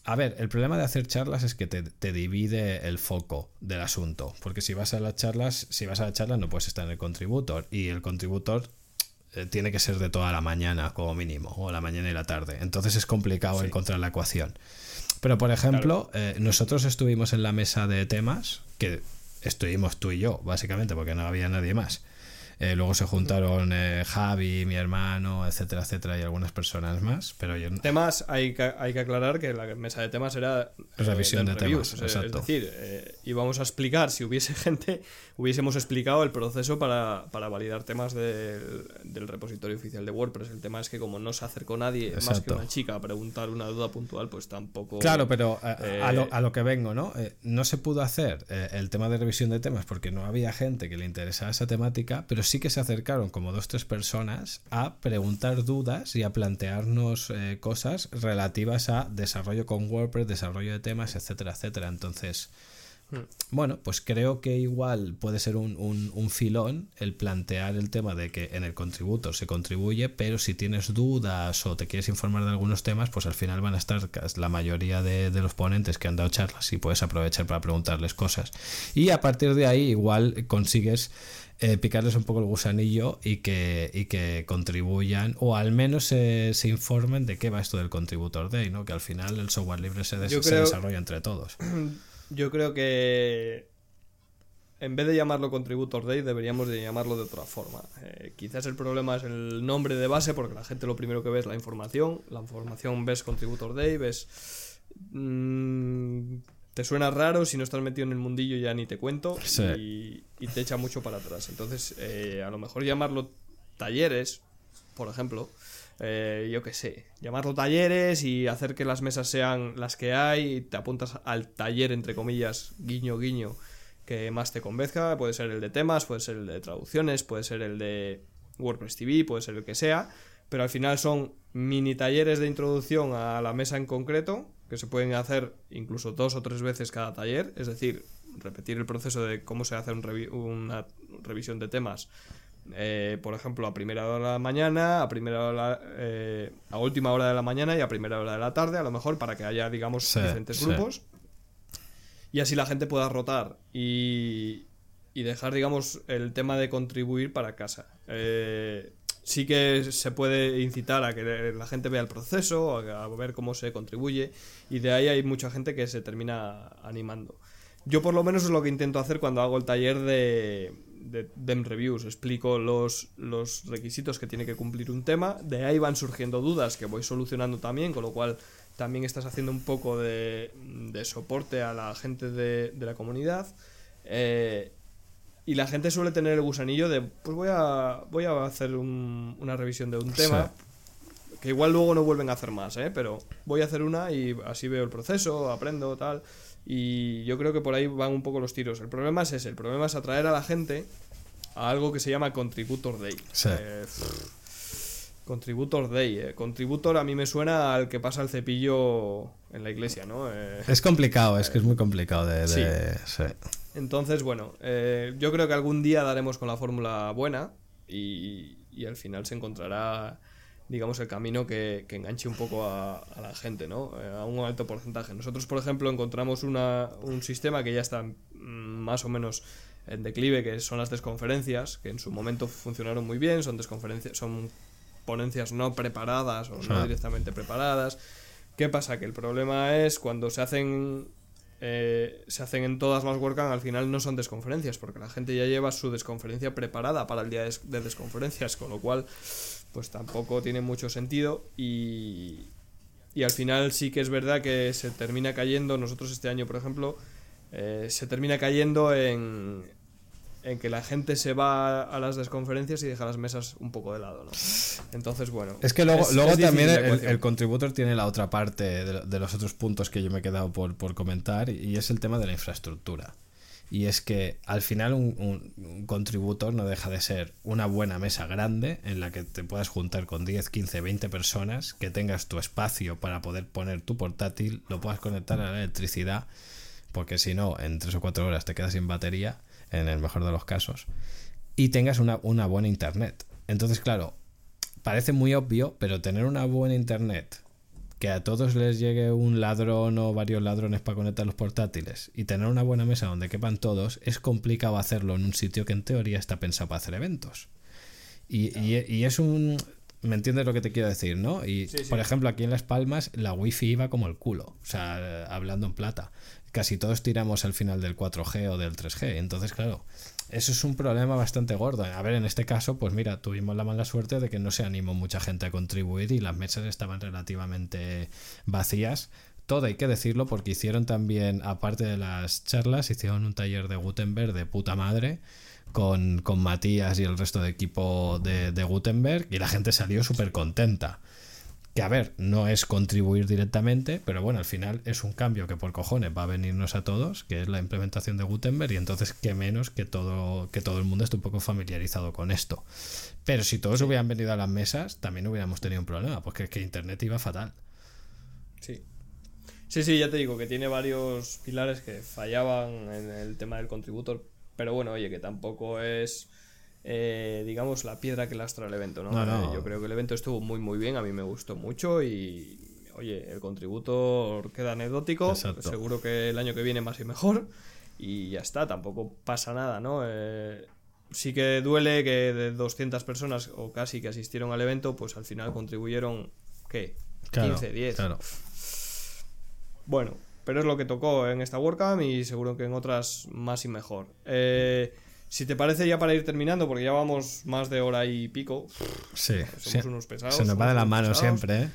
A ver, el problema de hacer charlas es que te, divide el foco del asunto. Porque si vas a las charlas, si vas a la charla no puedes estar en el contributor. Y el contributor eh, tiene que ser de toda la mañana, como mínimo, o la mañana y la tarde. Entonces es complicado encontrar la ecuación. Pero, por ejemplo, eh, nosotros estuvimos en la mesa de temas, que estuvimos tú y yo, básicamente, porque no había nadie más. Eh, luego se juntaron eh, Javi, mi hermano, etcétera, etcétera, y algunas personas más. Pero yo... Temas, hay que, hay que aclarar que la mesa de temas era... Eh, Revisión de, temas, exacto. Es decir, íbamos a explicar, si hubiese gente, hubiésemos explicado el proceso para, validar temas del repositorio oficial de WordPress. El tema es que como no se acercó nadie más que una chica a preguntar una duda puntual, pues tampoco... Claro, pero a, lo, a, lo, que vengo, ¿no? no se pudo hacer el tema de revisión de temas porque no había gente que le interesara esa temática, pero sí que se acercaron como dos tres personas a preguntar dudas y a plantearnos eh, cosas relativas a desarrollo con WordPress, desarrollo de temas, etcétera, etcétera. Entonces, hmm. bueno, pues creo que igual puede ser un, un, filón el plantear el tema de que en el contributor se contribuye, pero si tienes dudas o te quieres informar de algunos temas, pues al final van a estar la mayoría de, de los ponentes que han dado charlas y puedes aprovechar para preguntarles cosas. Y a partir de ahí igual consigues eh, picarles un poco el gusanillo y que, y que contribuyan o al menos se, informen de qué va esto del Contributor Day, ¿no? que al final el software libre se, desarrolla entre todos. Yo creo que en vez de llamarlo Contributor Day deberíamos de llamarlo de otra forma. Eh, quizás el problema es el nombre de base porque la gente lo primero que ve es la información. La información ves Contributor Day, ves... Mmm, te suena raro, si no estás metido en el mundillo ya ni te cuento y, te echa mucho para atrás. Entonces, eh, a lo mejor llamarlo talleres, por ejemplo, eh, yo qué sé, llamarlo talleres y hacer que las mesas sean las que hay y te apuntas al taller, entre comillas, guiño, guiño, que más te convenzca. Puede ser el de temas, puede ser el de traducciones, puede ser el de WordPress TV, puede ser el que sea, pero al final son mini talleres de introducción a la mesa en concreto que se pueden hacer incluso dos o tres veces cada taller, es decir, repetir el proceso de cómo se hace una revisión de temas, eh, por ejemplo, a primera hora de la mañana, a primera hora, eh, a última hora de la mañana y a primera hora de la tarde, a lo mejor para que haya, digamos, diferentes grupos y así la gente pueda rotar y, y dejar, digamos, el tema de contribuir para casa. Eh, sí que se puede incitar a que la gente vea el proceso, a, ver cómo se contribuye, y de ahí hay mucha gente que se termina animando. Yo por lo menos es lo que intento hacer cuando hago el taller de, de Dem Reviews. Explico los, los requisitos que tiene que cumplir un tema, de ahí van surgiendo dudas que voy solucionando también, con lo cual también estás haciendo un poco de, de soporte a la gente de, de la comunidad. Eh, y la gente suele tener el gusanillo de, pues voy a, voy a hacer una revisión de un tema, que igual luego no vuelven a hacer más, ¿eh? pero voy a hacer una y así veo el proceso, aprendo, tal. Y yo creo que por ahí van un poco los tiros. El problema es ese, el problema es atraer a la gente a algo que se llama Contributor Day. Eh, contributor Day. Eh. Contributor a mí me suena al que pasa el cepillo en la iglesia, ¿no? Eh, es complicado, es que es muy complicado de... Sí. Entonces, bueno, yo creo que algún día daremos con la fórmula buena y, y al final se encontrará digamos, el camino que, enganche un poco a, la gente, ¿no? Eh, a un alto porcentaje. Nosotros, por ejemplo, encontramos una, un sistema que ya está mm, más o menos en declive, que son las desconferencias, que en su momento funcionaron muy bien, son desconferencias, son ponencias no preparadas o no directamente preparadas. ¿Qué pasa? Que el problema es cuando se hacen eh, se hacen en todas las WordCamp, al final no son desconferencias, porque la gente ya lleva su desconferencia preparada para el día de desconferencias, con lo cual pues tampoco tiene mucho sentido y, y al final sí que es verdad que se termina cayendo, nosotros este año por ejemplo, eh, se termina cayendo en, en que la gente se va a las desconferencias y deja las mesas un poco de lado, ¿no? Entonces, bueno. Es que luego, luego también el, contributor tiene la otra parte de, de, los otros puntos que yo me he quedado por, por comentar y es el tema de la infraestructura. Y es que al final un, contributor no deja de ser una buena mesa grande en la que te puedas juntar con 10, 15, 20 personas, que tengas tu espacio para poder poner tu portátil, lo puedas conectar a la electricidad, porque si no, en 3 o 4 horas te quedas sin batería, en el mejor de los casos, y tengas una, una buena internet. Entonces, claro, parece muy obvio, pero tener una buena internet que a todos les llegue un ladrón o varios ladrones para conectar los portátiles y tener una buena mesa donde quepan todos, es complicado hacerlo en un sitio que en teoría está pensado para hacer eventos. Y, y, es un... ¿Me entiendes lo que te quiero decir, no? Y, por ejemplo, aquí en Las Palmas la wifi iba como el culo, o sea, hablando en plata. Casi todos tiramos al final del 4G o del 3G. Entonces, claro, eso es un problema bastante gordo. A ver, en este caso, pues mira, tuvimos la mala suerte de que no se animó mucha gente a contribuir y las mesas estaban relativamente vacías. Todo hay que decirlo porque hicieron también, aparte de las charlas, hicieron un taller de Gutenberg de puta madre con, Matías y el resto de equipo de, de Gutenberg y la gente salió súper contenta que a ver, no es contribuir directamente, pero bueno, al final es un cambio que por cojones va a venirnos a todos, que es la implementación de Gutenberg, y entonces qué menos que todo, que todo el mundo esté un poco familiarizado con esto. Pero si todos hubieran venido a las mesas, también hubiéramos tenido un problema, porque es que Internet iba fatal. Sí. Sí, sí, ya te digo que tiene varios pilares que fallaban en el tema del contributor, pero bueno, oye, que tampoco es eh, digamos, la piedra que lastra el evento, ¿no? Eh, yo creo que el evento estuvo muy, muy bien, a mí me gustó mucho y, oye, el contributor queda anecdótico, seguro que el año que viene más y mejor y ya está, tampoco pasa nada, ¿no? Eh, sí que duele que de 200 personas o casi que asistieron al evento, pues al final contribuyeron, ¿qué? 15, 10. Claro. Bueno, pero es lo que tocó en esta WordCamp y seguro que en otras más y mejor. Eh, si te parece ya para ir terminando, porque ya vamos más de hora y pico. Sí, somos unos pesados. Se nos va de la mano siempre, ¿eh?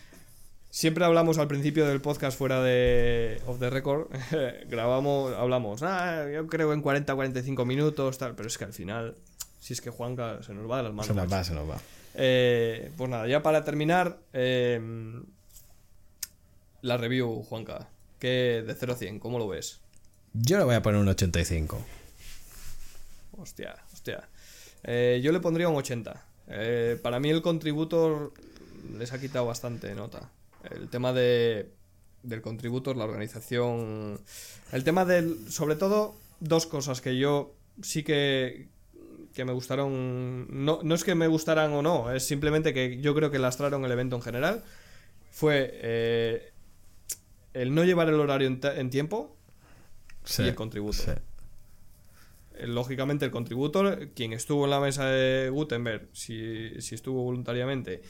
Siempre hablamos al principio del podcast fuera de Off the Record. grabamos, hablamos, ah, yo creo en 40, 45 minutos, tal. Pero es que al final, si es que Juanca se nos va de las manos. Se nos va, se nos va. Eh, pues nada, ya para terminar, eh, la review, Juanca. ¿Qué de 0 a 100? ¿Cómo lo ves? Yo le voy a poner un 85. Hostia, hostia. Eh, yo le pondría un 80. Eh, para mí el contributor les ha quitado bastante nota. El tema de, del contributor, la organización. El tema del. Sobre todo, dos cosas que yo sí que. que me gustaron. No, no es que me gustaran o no, es simplemente que yo creo que lastraron el evento en general. Fue. Eh, el no llevar el horario en, tiempo y el contributor. Eh, lógicamente el contributor, quien estuvo en la mesa de Gutenberg, si, estuvo voluntariamente,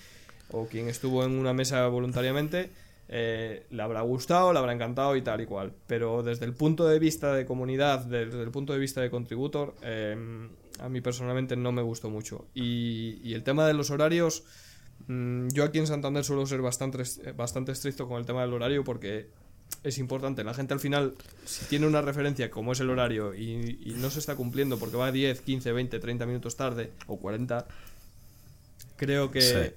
o quien estuvo en una mesa voluntariamente, eh, le habrá gustado, le habrá encantado y tal y cual. Pero desde el punto de vista de comunidad, desde el punto de vista de contributor, em, a mí personalmente no me gustó mucho. Y, el tema de los horarios, mm, yo aquí en Santander suelo ser bastante, bastante estricto con el tema del horario porque es importante. La gente al final, si tiene una referencia como es el horario y, no se está cumpliendo porque va 10, 15, 20, 30 minutos tarde o 40, creo que,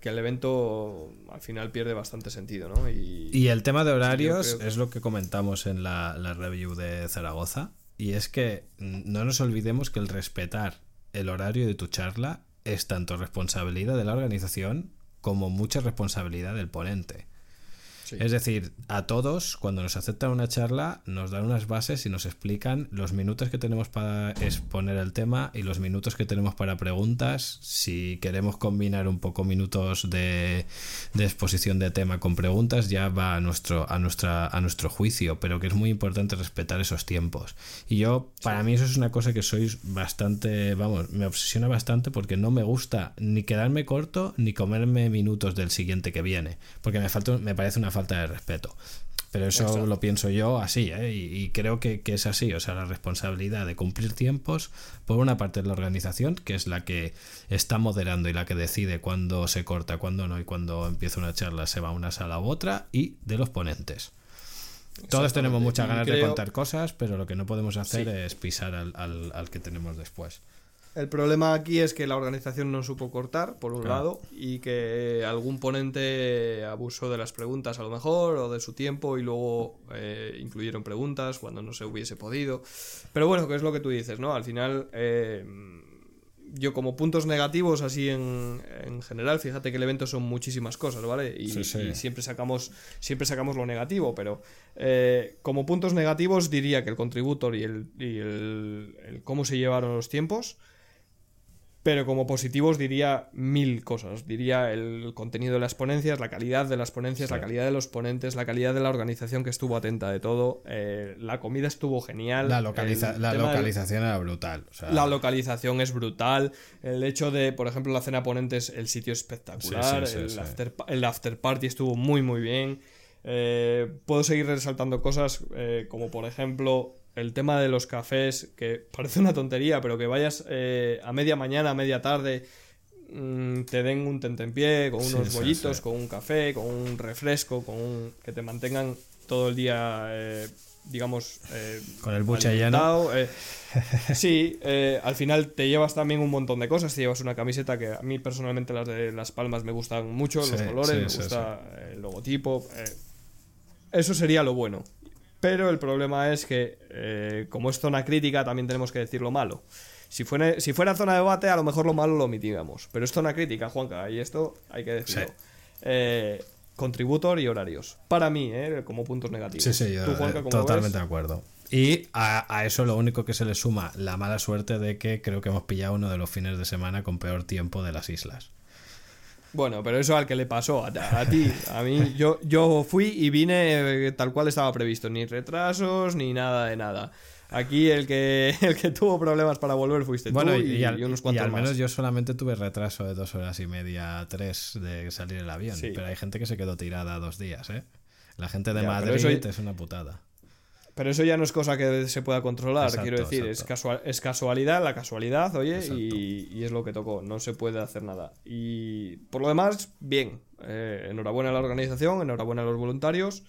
que el evento al final pierde bastante sentido. ¿no? Y, el tema de horarios es lo que comentamos en la, la review de Zaragoza. Y es que no nos olvidemos que el respetar el horario de tu charla es tanto responsabilidad de la organización como mucha responsabilidad del ponente. Es decir, a todos, cuando nos aceptan una charla, nos dan unas bases y nos explican los minutos que tenemos para exponer el tema y los minutos que tenemos para preguntas. Si queremos combinar un poco minutos de, exposición de tema con preguntas, ya va a nuestro, a, nuestra, a nuestro juicio, pero que es muy importante respetar esos tiempos. Y yo, para mí, eso es una cosa que sois bastante, vamos, me obsesiona bastante porque no me gusta ni quedarme corto ni comerme minutos del siguiente que viene, porque me, falta, me parece una falta falta de respeto. Pero eso lo pienso yo así, ¿eh? y, creo que, es así. O sea, la responsabilidad de cumplir tiempos, por una parte de la organización, que es la que está moderando y la que decide cuándo se corta, cuándo no, y cuando empieza una charla se va a una sala u otra, y de los ponentes. Todos tenemos muchas ganas de contar cosas, pero lo que no podemos hacer es pisar al, al que tenemos después. El problema aquí es que la organización no supo cortar, por un lado, y que algún ponente abusó de las preguntas a lo mejor, o de su tiempo, y luego eh, incluyeron preguntas cuando no se hubiese podido. Pero bueno, que es lo que tú dices, ¿no? Al final, eh, yo como puntos negativos, así en, general, fíjate que el evento son muchísimas cosas, ¿vale? Y, siempre, sacamos, siempre sacamos lo negativo, pero eh, como puntos negativos diría que el contributor y el, y el cómo se llevaron los tiempos pero como positivos diría mil cosas. Diría el contenido de las ponencias, la calidad de las ponencias, la calidad de los ponentes, la calidad de la organización que estuvo atenta de todo. Eh, la comida estuvo genial. La, localización era brutal. La localización es brutal. El hecho de, por ejemplo, la cena ponentes, el sitio espectacular. el, after, party estuvo muy, muy bien. Eh, puedo seguir resaltando cosas eh, como, por ejemplo, el tema de los cafés, que parece una tontería, pero que vayas eh, a media mañana, a media tarde, mm, te den un tentempié con unos bollitos, con un café, con un refresco, con un, que te mantengan todo el día, eh, digamos... Eh, con el buche lleno. sí, al final te llevas también un montón de cosas, te llevas una camiseta que a mí personalmente las de Las Palmas me gustan mucho, los colores, me gusta el logotipo. eso sería lo bueno. Pero el problema es que, eh, como es zona crítica, también tenemos que decir lo malo. Si fuera, si fuera zona de debate, a lo mejor lo malo lo omitigamos. Pero es zona crítica, Juanca, y esto hay que decirlo. Eh, contributor y horarios. Para mí, eh, como puntos negativos. Sí, sí, totalmente de acuerdo. Y a, a, eso lo único que se le suma la mala suerte de que creo que hemos pillado uno de los fines de semana con peor tiempo de las islas. Bueno, pero eso al que le pasó, a, ti, a mí, yo, yo fui y vine eh, tal cual estaba previsto, ni retrasos, ni nada de nada. Aquí el que, el que tuvo problemas para volver fuiste tú y, al, unos cuantos y al menos yo solamente tuve retraso de dos horas y media, tres de salir el avión. Pero hay gente que se quedó tirada dos días, ¿eh? La gente de Madrid es una putada. Pero eso ya no es cosa que se pueda controlar, quiero decir, es, casual, es casualidad, la casualidad, oye, y, es lo que tocó, no se puede hacer nada. Y por lo demás, bien, eh, enhorabuena a la organización, enhorabuena a los voluntarios,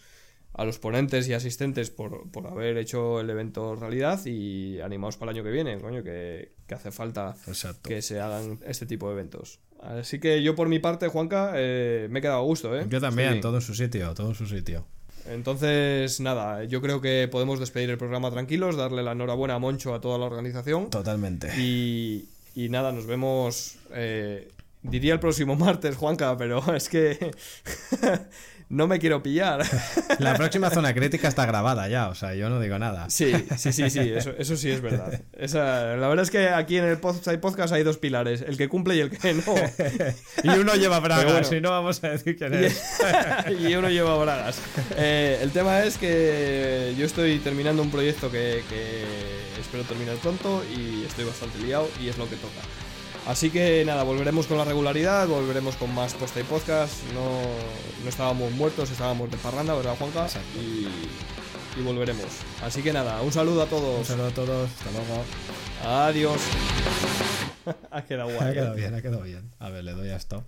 a los ponentes y asistentes por, haber hecho el evento realidad y animaos para el año que viene, coño, que, hace falta que se hagan este tipo de eventos. Así que yo por mi parte, Juanca, eh, me he quedado a gusto, ¿eh? Yo también, todo en su sitio, todo en su sitio. Entonces, nada, yo creo que podemos despedir el programa tranquilos, darle la enhorabuena a Moncho, a toda la organización. Totalmente. Y, y nada, nos vemos, eh, diría el próximo martes, Juanca, pero es que no me quiero pillar. La próxima zona crítica está grabada ya, o sea, yo no digo nada. Sí, sí, sí, sí, eso, sí es verdad. la verdad es que aquí en el podcast hay dos pilares, el que cumple y el que no. y uno lleva bragas, y no vamos a decir quién es. y uno lleva bragas. Eh, el tema es que yo estoy terminando un proyecto que, que espero terminar pronto y estoy bastante liado y es lo que toca. Así que nada, volveremos con la regularidad, volveremos con más posta y podcast. No, no estábamos muertos, estábamos de parranda, ¿verdad, Juanca? Y, y, volveremos. Así que nada, un saludo a todos. Un saludo a todos, hasta luego. Adiós. ha quedado guay. Ha quedado ¿eh? bien, ha quedado bien. A ver, le doy a stop.